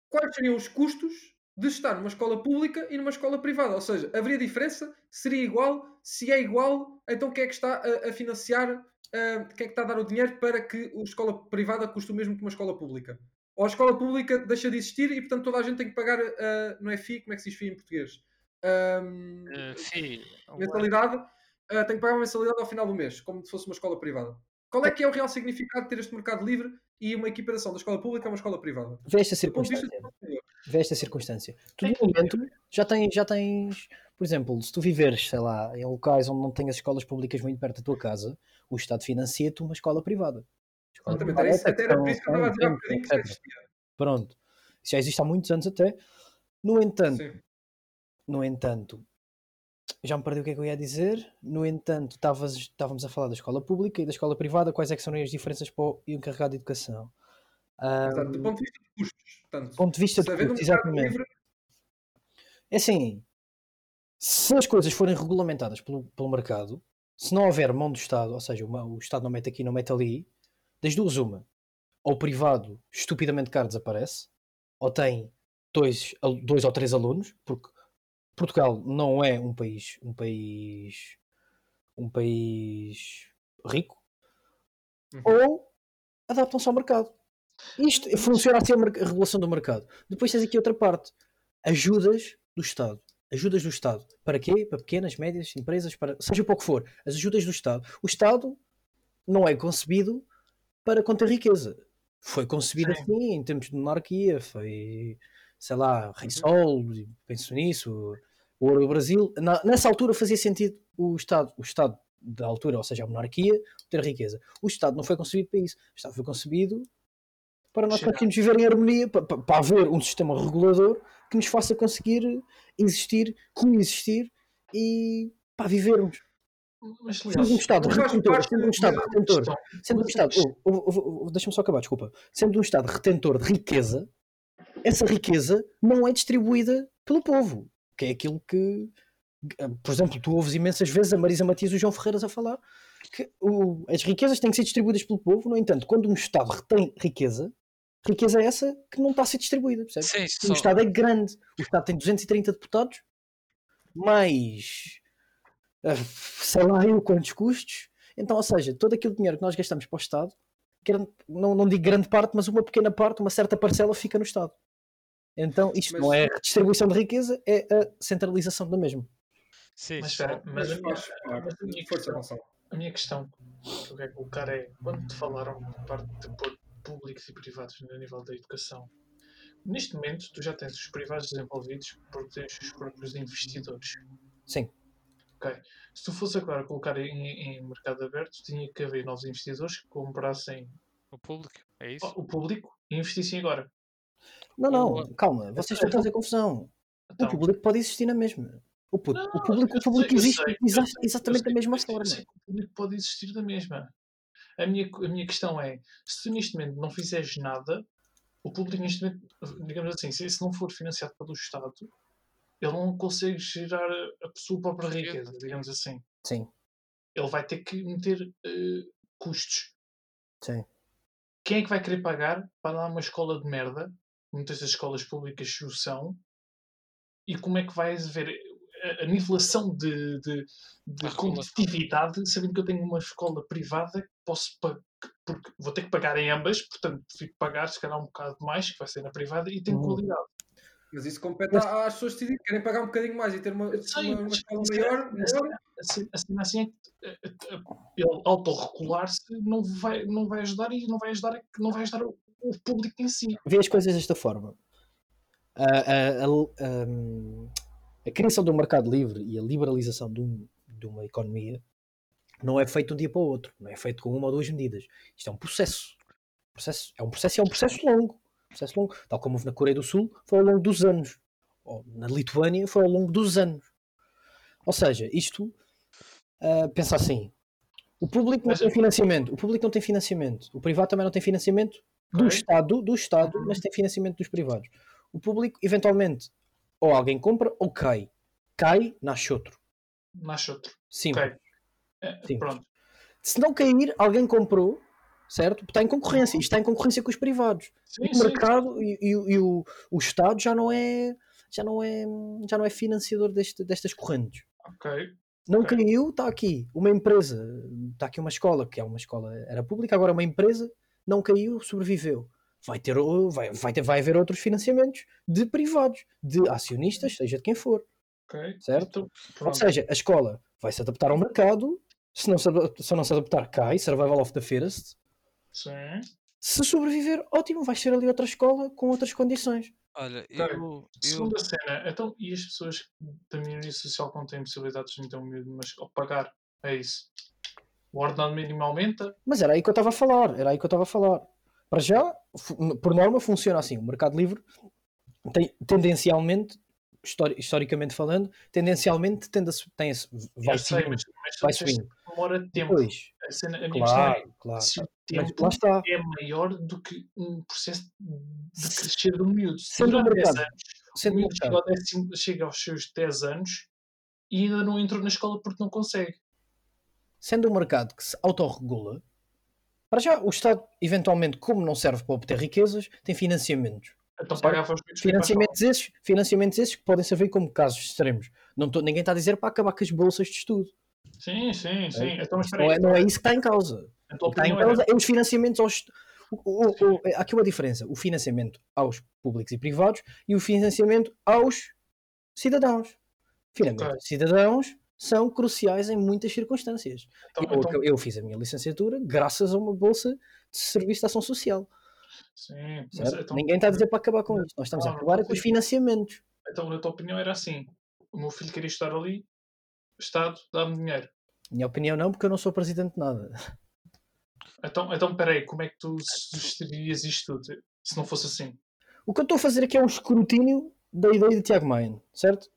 quais seriam os custos de estar numa escola pública e numa escola privada? Ou seja, haveria diferença? Seria igual? Se é igual, então quem é que está a, a financiar, quem é que está a dar o dinheiro para que a escola privada custe o mesmo que uma escola pública? Ou a escola pública deixa de existir e, portanto, toda a gente tem que pagar, ah, não é FII, como é que se diz FII em português? Ahm, Eh, sim, uma- mensalidade, ah, tem que pagar uma mensalidade ao final do mês, como se fosse uma escola privada. Qual é que é o real significado de ter este mercado livre e uma equiparação da escola pública a uma escola privada? vê esta circunstância. vê esta circunstância. Tu É no momento já tens, já tens, por exemplo, se tu viveres, sei lá, em locais onde não tenhas escolas públicas muito perto da tua casa, o Estado financia-te uma escola privada. Escola Exatamente, era, isso, privada até era são- por isso que eu estava a dizer há são bocadinho que isso existia. Pronto. Isso já existe há muitos anos até. No entanto, Sim. no entanto, já me perdi o que é que eu ia dizer. No entanto, estavas- estávamos a falar da escola pública e da escola privada, quais é que são as diferenças para o encarregado de educação? Ah, Exato, do ponto de vista de custos. Portanto, do ponto de vista de um custos, exatamente. livre, É assim, se as coisas forem regulamentadas pelo, pelo mercado, se não houver mão do Estado, ou seja, uma- o Estado não mete aqui, não mete ali, das duas uma, ou o privado estupidamente caro desaparece, ou tem dois, dois ou três alunos, porque Portugal não é um país, um país, um país rico, Uhum. ou adaptam-se ao mercado. Isto funciona assim a regulação do mercado. Depois tens aqui outra parte, ajudas do Estado. Ajudas do Estado. Para quê? Para pequenas, médias empresas, para seja para o que for. As ajudas do Estado. O Estado não é concebido para conter riqueza. Foi concebido Sim. assim em termos de monarquia. Foi, sei lá, Rei Sol, penso nisso. O ouro do Brasil. Na- nessa altura fazia sentido o Estado, o Estado da altura, ou seja, a monarquia, ter riqueza. O Estado não foi concebido para isso. O Estado foi concebido para nós conseguirmos viver em harmonia, para, para, para haver um sistema regulador que nos faça conseguir existir, coexistir e para vivermos. Mas, Sendo um Estado retentor, sendo um do- Estado retentor, sendo um Estado, oh, oh, oh, deixa-me só acabar, desculpa, sendo um Estado retentor de riqueza, essa riqueza não é distribuída pelo povo, que é aquilo que, por exemplo, tu ouves imensas vezes a Marisa Matias e o João Ferreiras a falar que o- as riquezas têm que ser distribuídas pelo povo, no entanto, quando um Estado retém riqueza, riqueza é essa que não está a ser distribuída, percebes? Sim, O só, Estado é grande. O Estado tem 230 deputados, mais ah, sei lá eu quantos custos. Então, ou seja, todo aquele dinheiro que nós gastamos para o Estado, grande- não, não digo grande parte, mas uma pequena parte, uma certa parcela fica no Estado. Então, isto Mas- não é redistribuição de riqueza, é a centralização da mesma. sim, Mas espera, mas, Mas mas a minha Força, questão, Gonçalo. a minha questão que eu quero colocar é quando te falaram da parte de pôr públicos e privados no nível da educação, neste momento tu já tens os privados desenvolvidos porque tens os próprios investidores. Sim, Se tu fosse agora colocar em, em mercado aberto, tinha que haver novos investidores que comprassem o público, é isso? o público e investissem agora. não, não, Ou- calma, vocês estão a fazer confusão. Então, O público pode existir na mesma. O, pu- Não, o público, o público sei, existe sei, exa- eu sei, exatamente sei, da mesma forma. que o público pode existir da mesma. A minha, a minha questão é, se tu neste momento não fizeres nada, o público neste momento, digamos assim, se isso não for financiado pelo Estado, ele não consegue gerar a sua própria riqueza, digamos assim. Sim, Ele vai ter que meter eh, custos. sim. Quem é que vai querer pagar para dar uma escola de merda? Muitas das escolas públicas o são. E como é que vai haver a, nivelação de, de, de competitividade, sabendo que eu tenho uma escola privada que posso que- porque vou ter que pagar em ambas, portanto fico pagar se calhar um bocado mais, que vai ser na privada, e tenho Hum. qualidade. Mas isso compete à- às pessoas decidirem. Querem pagar um bocadinho mais e ter uma, sei, uma, uma mas escola é- maior, a melhor. cena- a cena- a cena assim é que eh, ele autorregular-se não vai, não vai ajudar e não vai ajudar, não vai ajudar o, o público em si. Vê as coisas desta forma. A, a- a- um, a criação de um mercado livre e a liberalização de, um- de uma economia não é feito de um dia para o outro, não é feito com uma ou duas medidas. Isto é um processo. processo é um processo e é um processo longo. Processo longo. Tal como houve na Coreia do Sul, foi ao longo dos anos. Ou na Lituânia, foi ao longo dos anos. Ou seja, isto ah, pensa assim. O público não Mas- tem financiamento. O público não tem financiamento. O privado também não tem financiamento do. Estado, do Estado, mas tem financiamento dos privados. O público, eventualmente, ou alguém compra ou cai. Cai, nasce outro. Nasce outro. Simples. Ok. Eh, Sim. pronto. Se não cair, alguém comprou, certo? Está em concorrência. Isto está em concorrência com os privados. Sim, o sim. mercado e, e o- e o, o Estado já não é já não é já não é financiador deste- destas correntes. Ok. Não Ok. caiu, está aqui. Uma empresa, está aqui uma escola, que é uma escola, era pública, agora é uma empresa, não caiu, sobreviveu. Vai, ter, vai, vai, ter, vai haver outros financiamentos de privados, de acionistas, seja de quem for. Ok. Certo? Então, Ou seja, a escola vai se adaptar ao mercado, se não se, se não se adaptar, cai, survival of the fittest. Sim. Se sobreviver, ótimo, vais ter ali outra escola com outras condições. Olha, eu, eu, Segunda cena, então, e as pessoas da minoria social que não têm possibilidades de ter um miúdo, mas ao pagar, é isso. O ordenado mínimo aumenta, Mas era aí que eu estava a falar, era aí que eu estava a falar. Para já, por norma, funciona assim. O mercado livre tem, tendencialmente, histori- historicamente falando, tendencialmente tende a, tem a vai eu sei, subindo. mas, mas vai subindo. demora tempo. Pois, A, cena, a questão é claro, claro. se o Mas tempo lá está. é maior do que um processo de crescer do miúdo. Se Sendo 10 mercado, anos, o Sendo um miúdo chega, décimo- chega aos seus 10 anos e ainda não entrou na escola porque não consegue. Sendo um mercado que se autorregula, para já o Estado, eventualmente, como não serve para obter riquezas, tem financiamentos. Então. Financiamentos esses, financiamentos esses que podem servir como casos extremos. Não tô- ninguém está a dizer para acabar com as bolsas de estudo. Sim, sim, sim. Então, mas espera Não é, não é isso que está em causa. Está em opinião causa é os financiamentos aos. o- o- o- há aqui uma diferença: o financiamento aos públicos e privados e o financiamento aos cidadãos. Finalmente, Ok. os cidadãos são cruciais em muitas circunstâncias. então- eu, então- eu fiz a minha licenciatura graças a uma bolsa de serviço de ação social. Sim, mas então- Ninguém está a dizer para acabar com isto. Nós estamos a Não, não acabar é com os financiamentos. Então a tua opinião era assim: o meu filho queria estar ali, Estado, dá-me dinheiro. Minha opinião não, porque eu não sou presidente de nada. Então, então peraí, como é que tu sugeririas isto tudo se não fosse assim? O que eu estou a fazer aqui é um escrutínio da ideia de Tiago Maia, certo?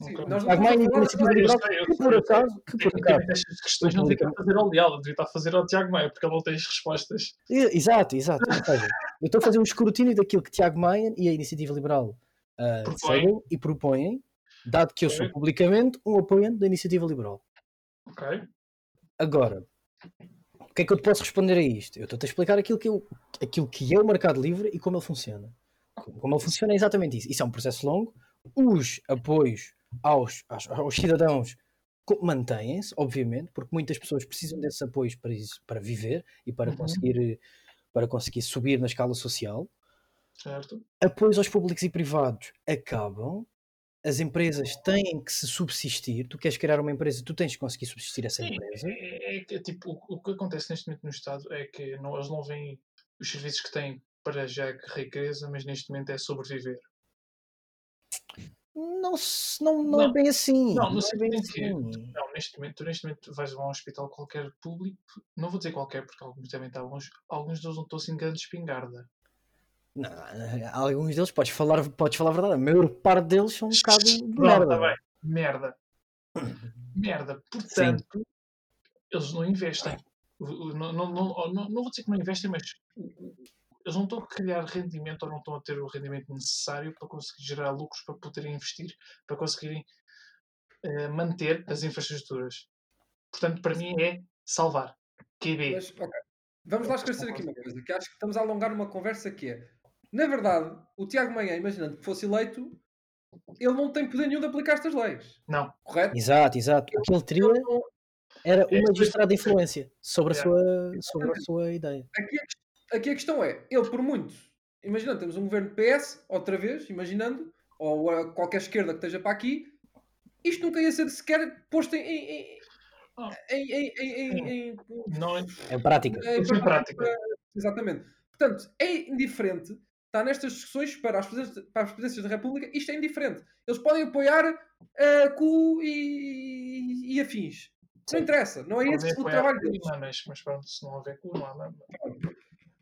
Sim, Ok. nós não Tiago Maia estamos a falar- iniciativa eu liberal, sei, eu que por acaso, que por acaso, estas questões não devia fazer ao Leal, devia estar a fazer ao Tiago Maia, porque ele não tem as respostas. Exato, exato. Eu estou a fazer um escrutínio daquilo que Tiago Maia e a Iniciativa Liberal Propõem. seguem e propõem, dado que eu sou publicamente um apoiante da Iniciativa Liberal. Ok? Agora, o que é que eu te posso responder a isto? Eu estou-te a explicar aquilo que, eu, aquilo que é o mercado livre e como ele funciona. Como ele funciona é exatamente isso. Isso é um processo longo. Os apoios aos, aos, aos cidadãos mantêm-se, obviamente, porque muitas pessoas precisam desses apoios para, isso, para viver e para Uhum. conseguir, para conseguir subir na escala social. Certo? Apoios aos públicos e privados acabam. As empresas têm que se subsistir. Tu queres criar uma empresa, tu tens que conseguir subsistir essa Sim, empresa. é, é que tipo, o, o que acontece neste momento no Estado é que não, eles não veem os serviços que têm para já que riqueza, mas neste momento é sobreviver. Não, se- não, não, é Não. bem assim. Não, no é bem assim. Não, neste momento, tu neste momento vais a um hospital qualquer público, não vou dizer qualquer, porque alguns devem estar bons, alguns deles não estão assim grande espingarda. Não, alguns deles, podes falar, podes falar a verdade, a maior parte deles são um bocado de Pronto, merda. tá bem. Merda. Merda. Portanto, eles não investem. Não, não, não, não, não vou dizer que não investem, mas eles não estão a criar rendimento ou não estão a ter o rendimento necessário para conseguir gerar lucros, para poderem investir, para conseguirem eh, manter as infraestruturas. Portanto, para mim é salvar. QB. Mas, ok. Vamos lá esclarecer aqui uma coisa, que acho que estamos a alongar uma conversa que é, na verdade, o Tiago Manhã, imaginando que fosse eleito, ele não tem poder nenhum de aplicar estas leis, Não. correto? Exato, exato. O que ele teria era É, um magistrado de influência sobre a É. sua, sobre a sua ideia. Aqui, a aqui a questão é, ele por muito, imaginando, temos um governo PS, outra vez, imaginando, ou a qualquer esquerda que esteja para aqui, isto nunca ia ser sequer posto em... em, em, Ah. em, em, em, em- em- Não é. Em prática. em- prática. Exatamente. Portanto, é indiferente estar nestas discussões para as, presidências, para as presidências da República, isto é indiferente. Eles podem apoiar uh, cu e, e afins. Não interessa, não é esse o trabalho deles. Mas, mas pronto, se não houver cu, não há nada.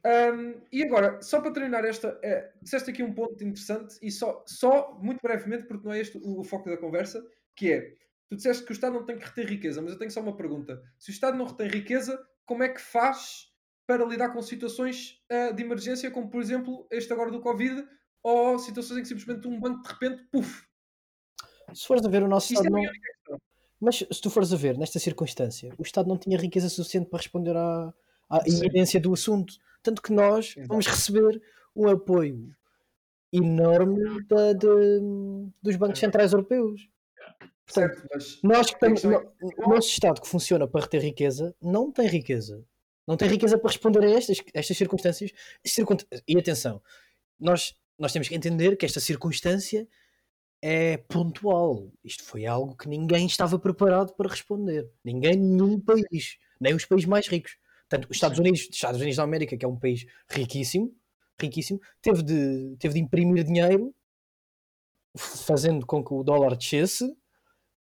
Um, e agora, só para terminar esta, é, disseste aqui um ponto interessante e só, só muito brevemente, porque não é este o, o foco da conversa, que é, tu disseste que o Estado não tem que reter riqueza, mas eu tenho só uma pergunta. Se o Estado não retém riqueza, como é que faz para lidar com situações ah, de emergência, como por exemplo este agora do Covid, ou situações em que simplesmente um banco de repente, puf, Se fores a ver o nosso Isto é Estado a não... questão. Mas se tu fores a ver, nesta circunstância, o Estado não tinha riqueza suficiente para responder à, à do assunto. Tanto que nós Exato. vamos receber um apoio enorme da- de- dos bancos centrais europeus. Portanto, certo, mas nós que estamos, questão é- o nosso Estado que funciona para reter riqueza não tem riqueza. Não tem riqueza para responder a estas, estas circunstâncias. Circun- E atenção, nós, nós temos que entender que esta circunstância é pontual. Isto foi algo que ninguém estava preparado para responder. Ninguém, nenhum país, nem os países mais ricos. Portanto, os Estados Unidos, os Estados Unidos da América, que é um país riquíssimo, riquíssimo, teve de, teve de imprimir dinheiro, fazendo com que o dólar descesse,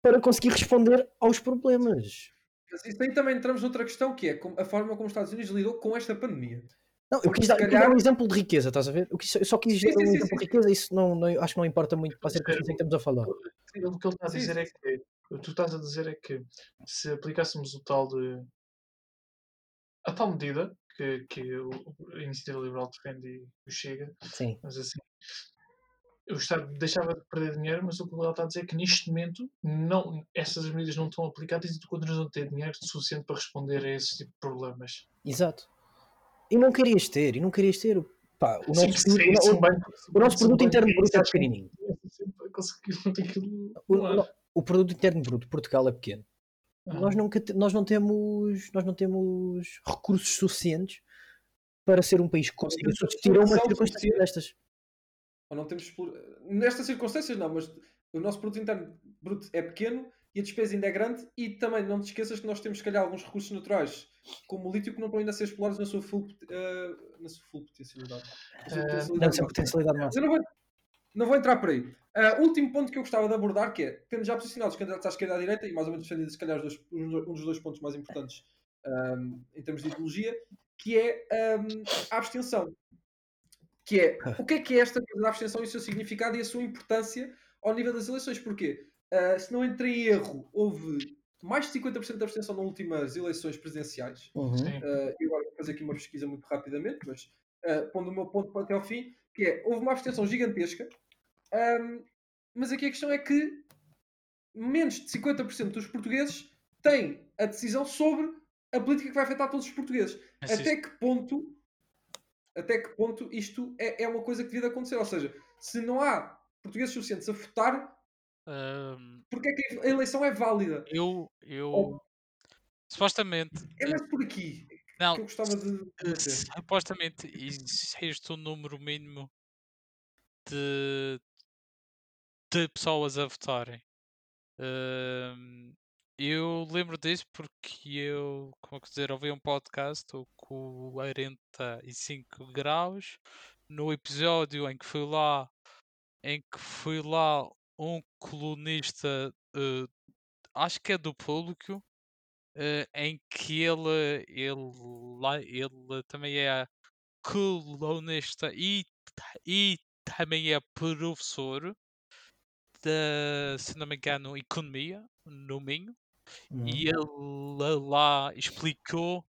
para conseguir responder aos problemas. mas isso aí também entramos noutra questão, que é a forma como os Estados Unidos lidou com esta pandemia. Não, eu quis dar, eu quis dar calhar- um exemplo de riqueza, estás a ver? Eu, quis- eu só quis Sim, dar sim, um sim, exemplo de sim. riqueza, isso não, não- acho que não importa muito para circunstância que estamos a falar. Sim, O que ele está a Sim, dizer sim, é que o que tu estás a dizer é que se aplicássemos o tal de a tal medida que, que o- a Iniciativa Liberal defende e o Chega, Sim. mas assim o Estado deixava de perder dinheiro, mas o que ele está a dizer é que neste momento não, essas medidas não estão aplicadas e tu continuas a ter dinheiro suficiente para responder a esse tipo de problemas. Exato. E não querias ter, e não querias ter. Pá, o Sim, nosso, sim, o- se o- um banco- o nosso um produto interno bruto é pequenininho. O, o- o produto interno bruto de Portugal é pequeno. Ah. Nós, nunca te- nós, não temos, nós não temos recursos suficientes para ser um país que consiga subsistir a uma circunstância destas. Ou não temos nestas circunstâncias não, mas o nosso produto interno bruto é pequeno e a despesa ainda é grande e também não te esqueças que nós temos se calhar alguns recursos naturais como o lítio que não estão ainda a ser explorados na sua full, eh, na sua full potencialidade. Na sua potencialidade máxima. potencialidade máxima. eu não vou, não vou entrar por aí. Ah, último ponto que eu gostava de abordar, que é, tendo já posicionado os candidatos à esquerda e à direita, e mais ou menos defendido se calhar os dois- um dos- um dois pontos mais importantes ahm, em termos de ideologia, que é ahm, a abstenção. Que é, o que é que é esta coisa da abstenção e o seu significado e a sua importância ao nível das eleições? Porquê? Ah, se não entrei em erro, houve mais de 50% de abstenção nas últimas eleições presidenciais. Uhum. Uh, eu agora vou fazer aqui uma pesquisa muito rapidamente, mas uh, pondo o meu ponto até ao fim, que é, houve uma abstenção gigantesca, um, mas aqui a questão é que menos de 50% dos portugueses têm a decisão sobre a política que vai afetar todos os portugueses. Mas Até que ponto até que ponto isto é, é uma coisa que devia de acontecer? Ou seja, se não há portugueses suficientes a votar, Ahm, porque é que a eleição é válida? eu, eu Oh. supostamente, É mais por aqui não, que eu gostava de debater. supostamente existe um número mínimo de, de pessoas a votarem. Eu lembro disso porque eu, como é que dizer, ouvi um podcast com o 45 graus no episódio em que fui lá em que fui lá um colunista eh, acho que é do público eh, em que ele ele lá ele também é colunista e e também é professor da, se não me engano, economia no Minho Uhum. e ele lá explicou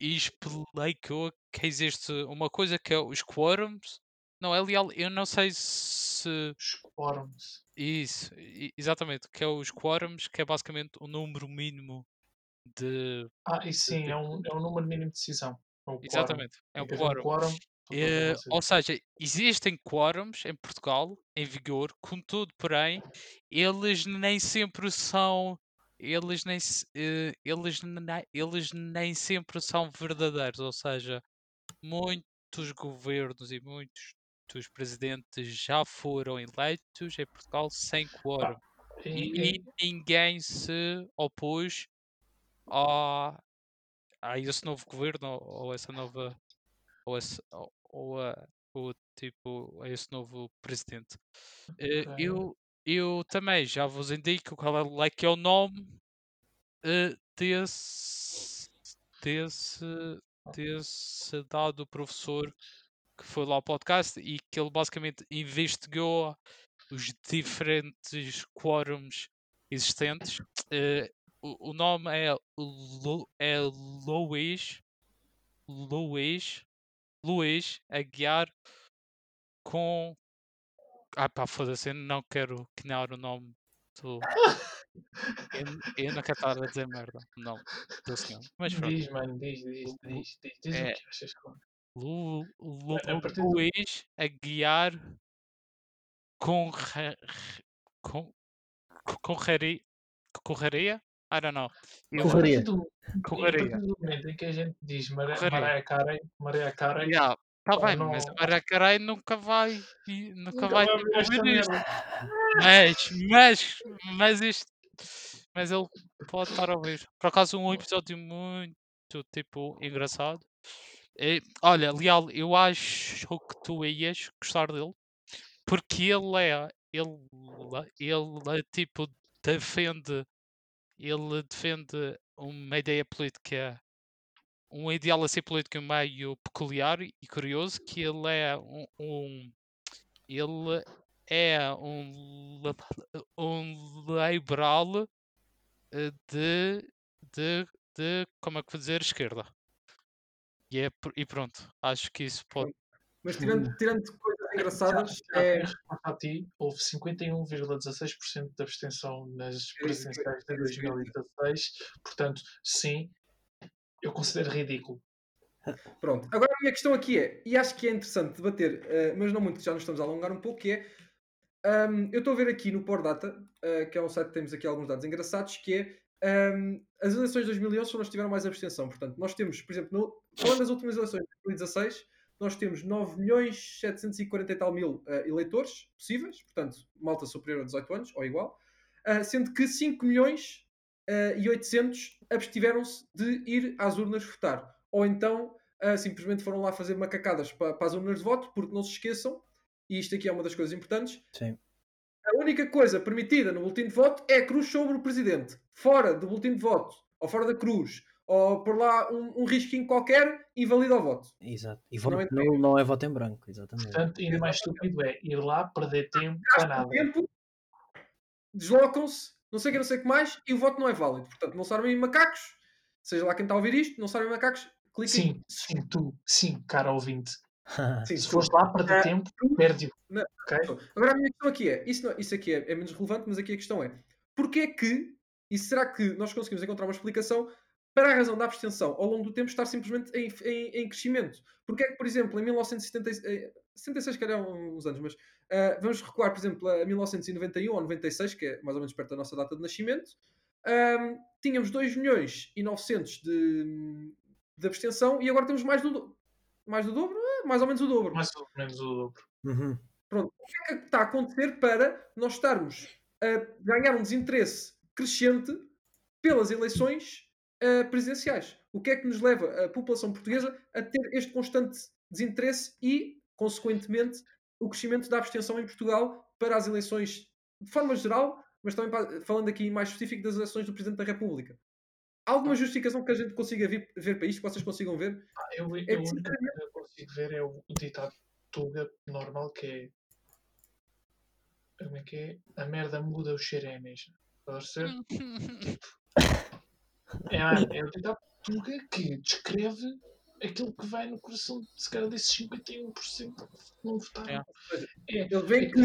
e explicou que existe uma coisa que é os quórums. Não, é leal, eu não sei se. Os quórums. Isso, exatamente, que é os quórums, que é basicamente o número mínimo de. Ah, e sim, é um, é um número mínimo de decisão. É quórum. Exatamente, é um um quórum. quórum Eh, ou seja, existem quórums em Portugal em vigor, contudo, porém, eles nem sempre são. Eles nem, eh, eles, eles nem sempre são verdadeiros, ou seja, muitos governos e muitos dos presidentes já foram eleitos em Portugal sem quórum E- e, e- ninguém se opôs a, a esse novo governo ou, ou essa nova ou, esse, ou, a, ou, tipo a esse novo presidente. Eh, Ok. Eu, eu também já vos indico qual é, é que é o nome eh, desse, desse, desse dado professor que foi lá ao podcast e que ele basicamente investigou os diferentes quórums existentes. Eh, o, o nome é, Lu, é Luís Luís Luís Aguiar com. Ah pá, foda-se, eu não quero quinhar o nome do. Eu, eu não quero estar a dizer merda. Não, do senhor. Mas pronto. Diz, mano, diz, diz, Lu- diz, diz, diz é- o que achas. que- Lu, Lu, do- Luís Aguiar com. Com. Correria. Correria? I don't know. Correria. Correria. partir do momento em que a gente diz. Mariah Carey, Mariah Carey, Yeah, tá bem, mas não- a Maracarai nunca vai. e Nunca, nunca vai vai ouvir isto. Mas, mas, mas isto. Mas ele pode estar a ouvir. Por acaso, um episódio muito, tipo, engraçado. É, olha, Leal, eu acho que tu ias gostar dele. Porque ele é. Ele, ele é, tipo, defende. Ele defende uma ideia política. Um ideal assim político meio peculiar e curioso. Que ele é um- um ele é um, um liberal eh, de, de, de, como é que vou dizer, esquerda. E, é, e pronto, acho que isso pode. Mas tirando, tirando coisas engraçadas, Já, já é, a ti, houve 51,16% de abstenção nas É presidenciais de é isso que eu ia 2016. Portanto, sim, eu considero ridículo. Pronto, agora a minha questão aqui é, e acho que é interessante debater, eh, mas não muito, já nos estamos a alongar um pouco, que é, ahm, eu estou a ver aqui no Por Data, eh, que é um site que temos aqui alguns dados engraçados, que é, ahm, as eleições de 2011 foram as que tiveram mais abstenção, portanto, nós temos, por exemplo, no, falando das últimas eleições de 2016, nós temos 9 milhões 740 e tal mil eh, eleitores possíveis, portanto, malta superior a 18 anos, ou igual, ah, sendo que 5 milhões eh, e 800 abstiveram-se de ir às urnas votar. Ou então simplesmente foram lá fazer macacadas para, para as urnas de voto, porque não se esqueçam, e isto aqui é uma das coisas importantes, Sim. a única coisa permitida no boletim de voto é a cruz sobre o presidente. Fora do boletim de voto, ou fora da cruz, ou por lá um, um risquinho qualquer, invalida o voto. Exato. E Não voto é- nulo não é voto em branco, exatamente. Portanto, ainda mais estúpido é ir lá perder tempo para nada. tempo, deslocam-se, não sei o que, não sei o que mais, e o voto não é válido. Portanto, não sabem macacos, seja lá quem está a ouvir isto, não sabem macacos, cliquem. Sim, sim, tu, sim, cara ouvinte. Sim, Se fores lá perder Ah, tempo, perde-o. Não. Ok? Agora a minha questão aqui é, isso, não- isso aqui é, é menos relevante, mas aqui a questão é, porquê que, e será que nós conseguimos encontrar uma explicação para a razão da abstenção ao longo do tempo estar simplesmente em, em, em crescimento? Porque é que, por exemplo, em 1976, 76 que uns anos, mas ah, vamos recuar, por exemplo, a 1991 ou 96, que é mais ou menos perto da nossa data de nascimento, ahm, tínhamos 2 milhões e 900 de, de abstenção e agora temos mais do, do- mais do dobro, Ah, mais ou menos o dobro Mais ou menos o dobro. Uhum. o que é que está a acontecer para nós estarmos a ganhar um desinteresse crescente pelas eleições eh, presidenciais? O que é que nos leva a população portuguesa a ter este constante desinteresse e, consequentemente, o crescimento da abstenção em Portugal para as eleições de forma geral, mas também para- falando aqui mais específico das eleições do Presidente da República? Há alguma justificação que a gente consiga ver, ver para isto, que vocês consigam ver? Ah, Eu, eu, É a única coisa que eu consigo ver é o, o ditado Tuga normal que é. Como é que é? A merda muda, o cheiro é a mesma. Pode ser? É, é o ditado Tuga que descreve aquilo que vai no coração, se calhar, desses 51% que não votaram. É. É, Ele vê é que,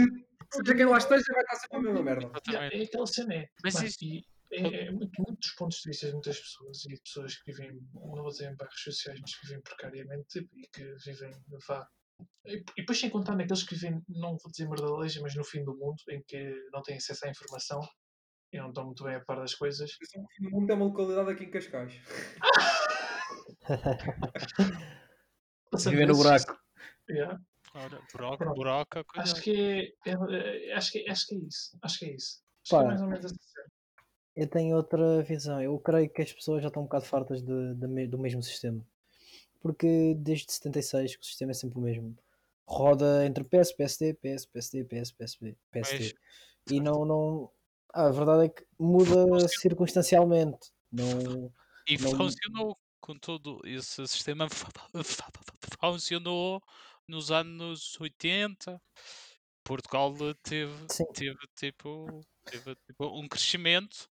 seja quem lá esteja, vai estar sempre a mesma merda. Exatamente. é aquela cena, é. Mas isso- e é, é muito, muitos pontos de vista de muitas pessoas e pessoas que vivem, não vou dizer em bairros sociais, mas que vivem precariamente e que vivem, vá. E, e depois sem contar naqueles que vivem, não vou dizer merdaleja, mas no fim do mundo, em que não têm acesso à informação e não estão muito bem a par das coisas. O mundo é uma localidade aqui em Cascais. Viver no buraco. Yeah. Ora, buraco, Pronto. buraca, Acho cuidado. que é, é- é- acho que, acho que é isso. Acho que é isso. Acho Pá. que é mais ou menos cena. Eu tenho outra visão. Eu creio que as pessoas já estão um bocado fartas de- de do mesmo sistema. Porque desde 76 que o sistema é sempre o mesmo. Roda entre PS, PSD, PS, PSD, PS, PSB, PSD. E não, não. Ah, a verdade é que muda circunstancialmente. Não. E não- funcionou, contudo, esse sistema fu- fu- funcionou nos anos 80. Portugal teve, Sim. teve, tipo, teve tipo, um crescimento.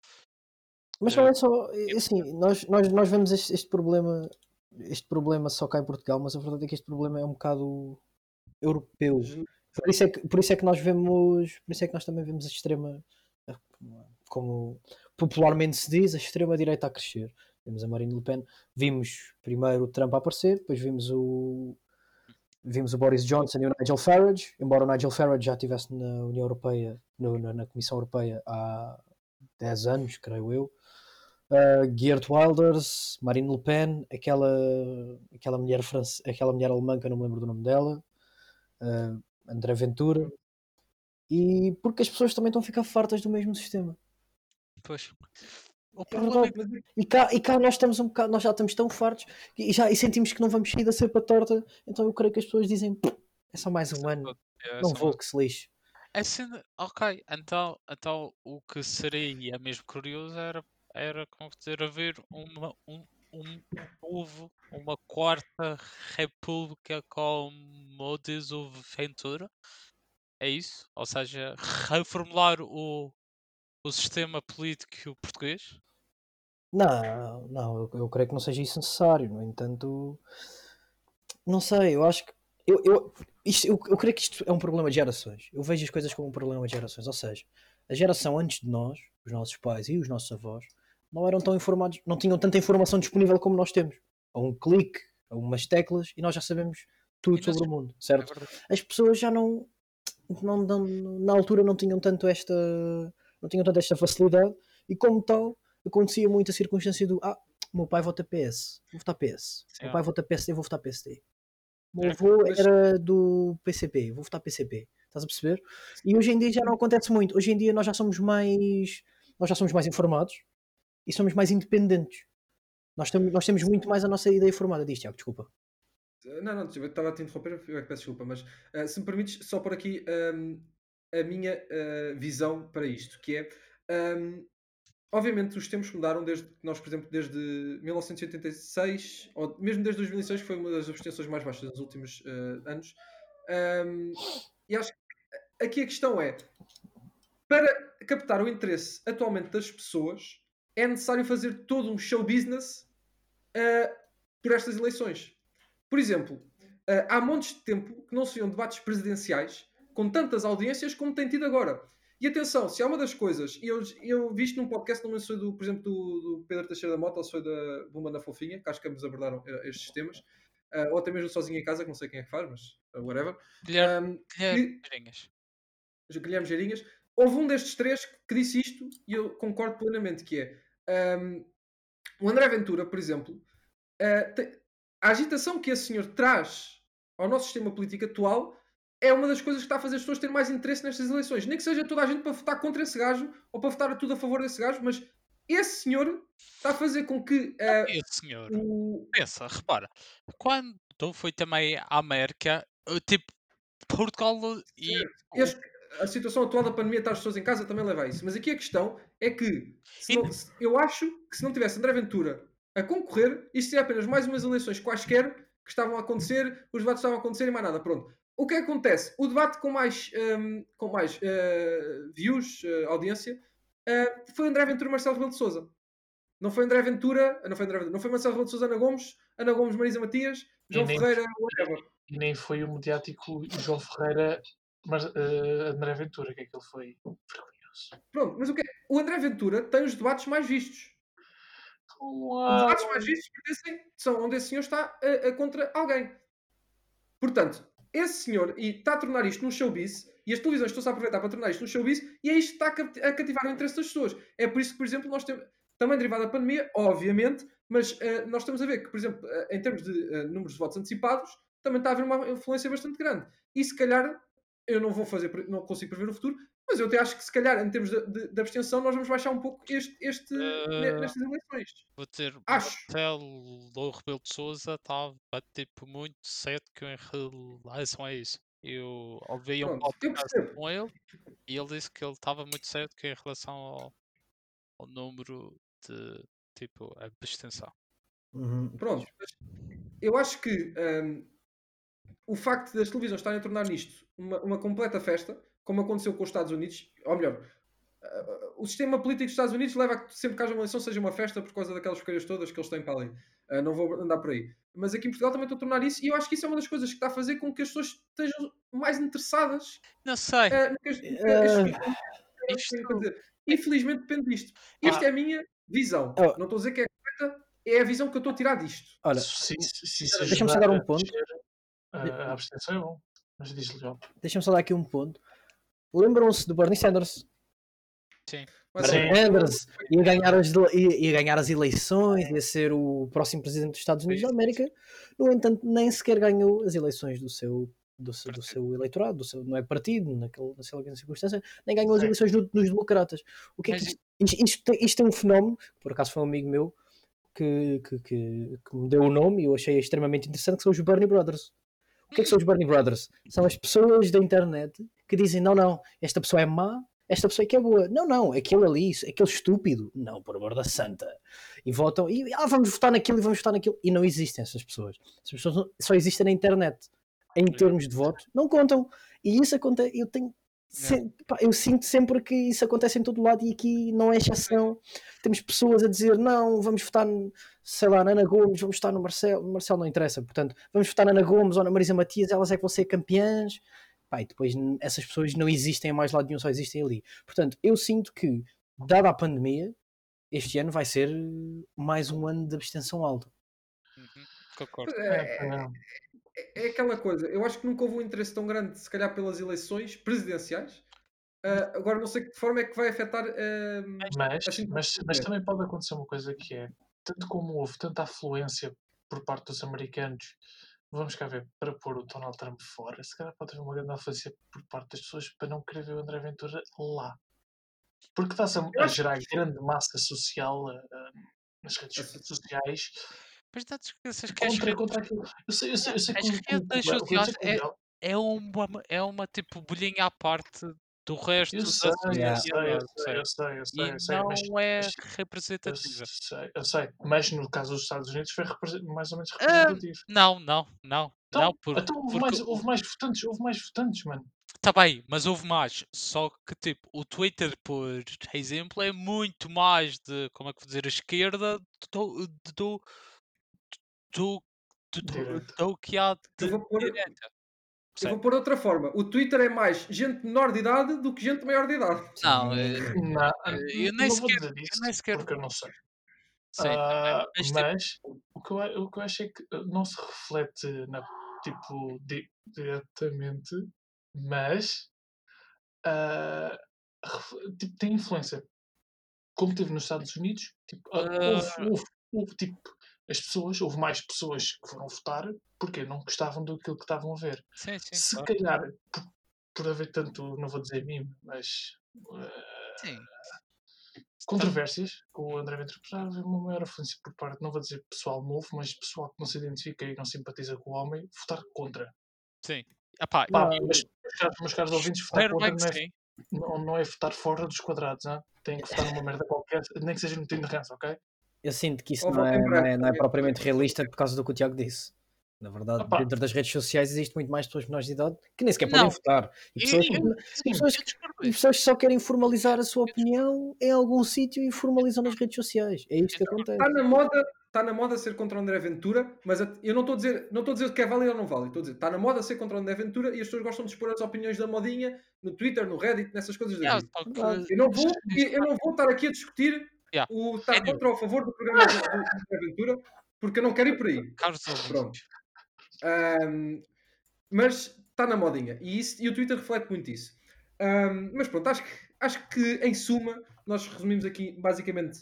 Mas não é só. é Assim, nós, nós, nós vemos este, este problema. Este problema só cá em Portugal, mas a verdade é que este problema é um bocado europeu. Por isso é que, por isso é que nós vemos. Por isso é que nós também vemos a extrema. Como popularmente se diz, a extrema-direita a crescer. Vimos a Marine Le Pen, vimos primeiro o Trump a aparecer, depois vimos o. Vimos o Boris Johnson e o Nigel Farage, embora o Nigel Farage já estivesse na União Europeia, no- na, na Comissão Europeia há 10 anos, creio eu. Uh, Geert Wilders, Marine Le Pen, aquela, aquela, mulher france, aquela mulher alemã que eu não me lembro do nome dela, uh, André Ventura, e porque as pessoas também estão a ficar fartas do mesmo sistema. Pois. É problema é verdade. E cá, e cá nós estamos um bocado, nós já estamos tão fartos e, já, e sentimos que não vamos sair da cepa torta, então eu creio que as pessoas dizem "Pff, é só mais um ano, é não vou que se lixe. A cena, ok, então, então o que seria mesmo curioso era, era como dizer, haver uma, um, um povo, uma quarta república como diz o Ventura. É isso? Ou seja, reformular o, o sistema político português? Não, não, eu, eu creio que não seja isso necessário. No entanto, não sei, eu acho que. Eu, eu, isto, eu, eu creio que isto é um problema de gerações. Eu vejo as coisas como um problema de gerações. Ou seja, a geração antes de nós, os nossos pais e os nossos avós, não eram tão informados, não tinham tanta informação disponível como nós temos. A um clique, a umas teclas, e nós já sabemos tudo sobre o mundo, É certo? as pessoas já não, não, não- na altura não tinham tanto esta não tinham tanto esta facilidade e como tal acontecia muita circunstância do ah, meu pai vota PS, vou votar PS, o meu Sim. pai vota PSD, vou votar PSD. O meu avô era do PCP, vou votar PCP. Estás a perceber? E hoje em dia já não acontece muito. Hoje em dia nós já somos mais nós já somos mais informados e somos mais independentes. Nós temos, nós temos muito mais a nossa ideia formada disto, Tiago, desculpa. Não, não, eu estava a te interromper, eu é que peço desculpa, mas ah, se me permites, só por aqui ahm, a minha ah, visão para isto, que é, ahm, obviamente os tempos mudaram desde nós, por exemplo, desde 1986, ou mesmo desde 2006, que foi uma das abstenções mais baixas nos últimos ah, anos, Ahm, e acho que aqui a questão é, para captar o interesse atualmente das pessoas, é necessário fazer todo um show business por estas eleições. Por exemplo, ah, há montes de tempo que não se viam debates presidenciais com tantas audiências como tem tido agora. E atenção, se há uma das coisas, e eu, eu vi isto num podcast, não sei do, por exemplo, do, do Pedro Teixeira da Mota ou foi da Bumba da Fofinha, que acho que ambos abordaram eh, estes temas, ah, ou até mesmo sozinho em casa, que não sei quem é que faz, mas ah, whatever. Guilherme, Guilherme Geirinhas. Guilherme Geirinhas, houve um destes três que disse isto e eu concordo plenamente, que é ahm, o André Ventura, por exemplo, te- a agitação que esse senhor traz ao nosso sistema político atual é uma das coisas que está a fazer as pessoas terem mais interesse nestas eleições. Nem que seja toda a gente para votar contra esse gajo ou para votar tudo a favor desse gajo, mas esse senhor está a fazer com que ah, Esse senhor. o, Pensa, repara, quando foi também à América, eh, tipo, Portugal e Este- a situação atual da pandemia está as pessoas em casa também leva a isso. Mas aqui a questão é que não- eu acho que se não tivesse André Ventura a concorrer, isto seria apenas mais umas eleições quaisquer que estavam a acontecer, os debates estavam a acontecer e mais nada. Pronto. O que é que acontece? O debate com mais, hum, com mais eh, views, eh, audiência, eh, foi André Ventura e Marcelo Rebelo de Souza. Não foi André Ventura, não foi André Ventura, não foi Marcelo Rebelo de Sousa, Ana Gomes, Ana Gomes, Marisa Matias, João nem- Ferreira, whatever. E nem foi o mediático João Ferreira, mas André Ventura, que aquele foi vergonhoso. Pronto, mas o que é? O André Ventura tem os debates mais vistos. Os Claro. debates mais vistos pertencem, são onde esse senhor está a, a contra alguém. Portanto, esse senhor e está a tornar isto num showbiz e as televisões estão-se a aproveitar para tornar isto num showbiz e é isto que está a cati- a cativar o interesse das pessoas. É por isso que, por exemplo, nós temos, também derivado da pandemia, obviamente, mas eh, nós estamos a ver que, por exemplo, eh, em termos de eh, números de votos antecipados, também está a haver uma influência bastante grande. E se calhar, eu não vou fazer, não consigo prever o futuro, mas eu até acho que se calhar, em termos de, de- de abstenção, nós vamos baixar um pouco este, este, Eh, nestas eleições. Vou dizer, Acho. Do Rebelo de Souza estava tipo muito cético em relação a isso. Eu ouvi um Pronto, podcast com ele e ele disse que ele estava muito cético em relação ao, ao número de tipo abstenção. Uhum. Pronto, mas eu acho que hum, o facto das televisões estarem a tornar nisto uma, uma completa festa, como aconteceu com os Estados Unidos, ou melhor, uh, o sistema político dos Estados Unidos leva a que sempre que haja uma eleição seja uma festa por causa daquelas escolhas todas que eles têm para ali. Uh, não vou andar por aí. Mas aqui em Portugal também estão a tornar isso, e eu acho que isso é uma das coisas que está a fazer com que as pessoas estejam mais interessadas Não sei. uh, no que as- no que as- Ah, Isto- quer dizer, Infelizmente depende disto. Isto Ah. é a minha visão. Oh. Não estou a dizer que é correta, é a visão que eu estou a tirar disto. Olha, Deixa-me só dar um ponto. A, abstenção é bom. Mas diz-lhe, João. deixa-me só dar aqui um ponto. Lembram-se do Bernie Sanders? Sim. Mas, Sim. é, Sanders ia ganhar, as, ia, ganhar as eleições, ia ser o próximo presidente dos Estados Unidos da América. No entanto, nem sequer ganhou as eleições do seu, do seu, do seu eleitorado, do seu, não é partido, naquele, naquela circunstância, nem ganhou as Sim. eleições no- nos democratas. O que é que isto, isto, isto é um fenómeno, por acaso foi um amigo meu que, que, que, que me deu o nome e eu achei extremamente interessante, que são os Bernie Brothers. O que é que são os Bernie Brothers? São as pessoas da internet que dizem, não, não, esta pessoa é má, esta pessoa é que é boa. Não, não, aquele ali, aquele estúpido. Não, por amor da santa. E votam, e ah, vamos votar naquilo e vamos votar naquilo. E não existem essas pessoas. Essas pessoas só existem na internet. Em termos de voto, não contam. E isso acontece, eu tenho. Se- pá, eu sinto sempre que isso acontece em todo lado e aqui não é exceção. Temos pessoas a dizer não, vamos votar, no- sei lá, na Ana Gomes, vamos votar no Marcelo, Marcelo não interessa, portanto, vamos votar na Ana Gomes ou na Marisa Matias, elas é que vão ser campeãs. Pá, e depois essas pessoas não existem em mais lado nenhum, só existem ali. Portanto, eu sinto que, dada a pandemia, este ano vai ser mais um ano de abstenção alta. Uhum, Concordo. é, É, é- aquela coisa. Eu acho que nunca houve um interesse tão grande, se calhar, pelas eleições presidenciais. Ah, agora, não sei de que forma é que vai afetar. ah, Mas, mas, mas também pode acontecer uma coisa que é, tanto como houve tanta afluência por parte dos americanos, vamos cá ver, para pôr o Donald Trump fora, se calhar pode haver uma grande afluência por parte das pessoas para não querer ver o André Ventura lá. Porque está-se a, a gerar grande massa social ah, nas redes sociais Mas esqueças que contra, contra aquilo. Eu sei, eu sei, eu sei as redes eu sociais é- é uma, é uma tipo bolhinha à parte do resto Eu da sei, eu Yeah. sei, eu sei, eu sei, eu sei, E eu sei, não mas é mas- Eu representativa. sei, eu sei, mas no caso dos Estados Unidos foi mais ou menos representativo. Não, não, não, Então, não, porque, então houve, porque mais, houve mais votantes, houve mais votantes, mano. Tá bem, mas houve mais. Só que, tipo, o Twitter, por exemplo, é muito mais de, como é que vou dizer, a esquerda do, do, do, do, do, Direita. do que há de Eu vou pôr- direita. Eu vou pôr de outra forma. O Twitter é mais gente menor de idade do que gente maior de idade. Não, Sim. eh, Não, eu nem não vou sequer- dizer eu isso, nem sequer- porque eu não sei. sim, Ah, mas, tipo, mas o, que eu, o que eu acho é que uh, não se reflete na, tipo, di- diretamente, mas ref- tipo, tem influência. Como teve nos Estados Unidos, tipo, ah, houve, houve- houve, tipo, as pessoas, houve mais pessoas que foram votar porque não gostavam daquilo que estavam a ver. sim, sim, Se claro. calhar, por, por haver tanto, não vou dizer mime, mas Sim. controvérsias com o André Ventura, já haver uma maior afluência por parte, não vou dizer pessoal novo, mas pessoal que não se identifica e não simpatiza com o homem, votar contra. Sim. Epá, Pá, Não, mas, meus caros, meus caros ouvintes, votar contra não é, não, não é votar fora dos quadrados, hein? tem que votar numa merda qualquer, nem que seja no time de ranço, ok? Eu sinto que isso não é, não, é, não é propriamente realista por causa do que o Tiago disse. Na verdade, Opa. dentro das redes sociais existe muito mais pessoas menores de idade que nem sequer podem Não. votar. E pessoas, e- e pessoas e pessoas que só querem formalizar a sua opinião em algum sítio e formalizam nas redes sociais. É isto que acontece. Está na moda, está na moda ser contra o André Ventura, mas eu não estou a dizer, não estou a dizer que é válido ou não válido. Estou a dizer, está na moda ser contra o André Ventura e as pessoas gostam de expor as opiniões da modinha no Twitter, no Reddit, nessas coisas Verdade. Eu não vou, eu não vou estar aqui a discutir Yeah. o estar Sério. contra ou a favor do programa do, do André Ventura, porque eu não quero ir por aí. Carlos Pronto. Ahm, mas está na modinha e, isso, e o Twitter reflete muito isso. Ahm, mas pronto, acho que, acho que em suma nós resumimos aqui basicamente.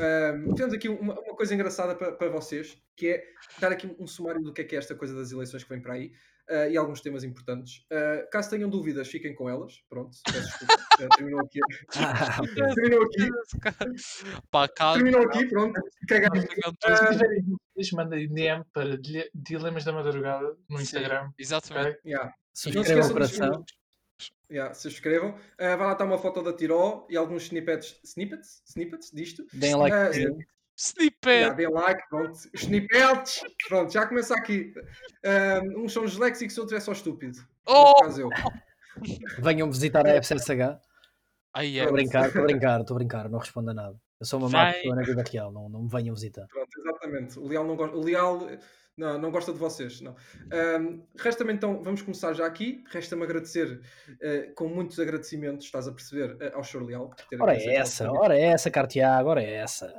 ahm, temos aqui uma, uma coisa engraçada para, para vocês que é dar aqui um sumário do que é que é esta coisa das eleições que vem para aí ah, e alguns temas importantes. Ah, caso tenham dúvidas, fiquem com elas. Pronto. Ah, terminou aqui. Ah. Terminou aqui. Pá, Terminou aqui, pronto. Cagamos. dúvidas, mandem DM para Dile- Dilemas da Madrugada no Sim, Instagram. Exatamente. ok? Yeah. Não se Subscrevam o esqueçam coração. Yeah, se inscrevam. Uh, vai lá estar uma foto da Tiró e alguns snippets, snippets, snippets disto. Deem like. Sim. Snippet! Yeah, dê like, pronto. Snippets, pronto, já começa aqui. Um, uns são disléxicos, outros é só estúpido. Oh! Venham visitar a FCSH. Ai, Estou é. a brincar, estou a brincar, estou a brincar, não respondo a nada. Eu sou uma má Vai. pessoa na vida real, não, não me venham visitar. Pronto, exatamente. O Leal não gosta. O Leal não, não gosta de vocês. Não. Um, Resta-me então, vamos começar já aqui. Resta-me agradecer uh, com muitos agradecimentos, estás a perceber, uh, ao Sr. Leal. por ter Ora é essa, ora é essa, Cartiago, ora é essa.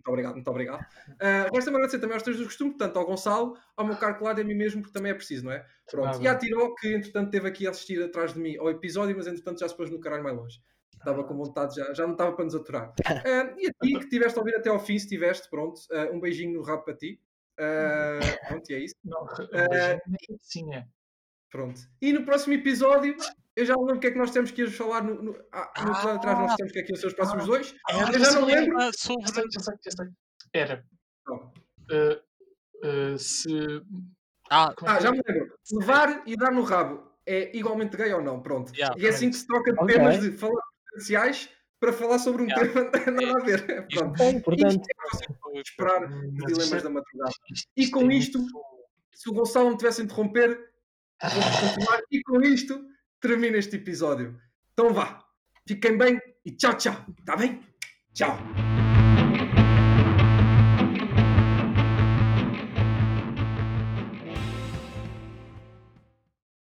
Muito obrigado, muito obrigado. Uh, Resta-me agradecer também aos três do costume, portanto, ao Gonçalo, ao meu caro colado e a mim mesmo, porque também é preciso, não é? Pronto. Nada. E à Tiró, que entretanto esteve aqui a assistir atrás de mim ao episódio, mas entretanto já se pôs no caralho mais longe. Estava com vontade, já, já não estava para nos aturar. Uh, e a ti, que tiveste a ouvir até ao fim, se tiveste, pronto, uh, um beijinho no rabo para ti. Uh, pronto, e é isso. Não, um beijinho, sim, é. Pronto. E no próximo episódio, eu já não lembro o que é que nós temos que ir falar no, no, ah, no episódio atrás, nós temos que é ser os próximos dois. Era eu já não lembro. ah, sei, já sei. Era Não. se. Ah, é Ah, já é? me lembro. Levar e dar no rabo é igualmente gay ou não? Pronto. Yeah. e é assim que se troca de Ok. temas de falar potenciais para falar sobre um Yeah. tema nada a ver. Pronto. É importante. Esperar os dilemas é- da madrugada. E com é isto- Se o Gonçalo me tivesse a interromper, vamos continuar. E com isto, termina este episódio. Então vá. Fiquem bem e tchau, tchau. Está bem? Tchau.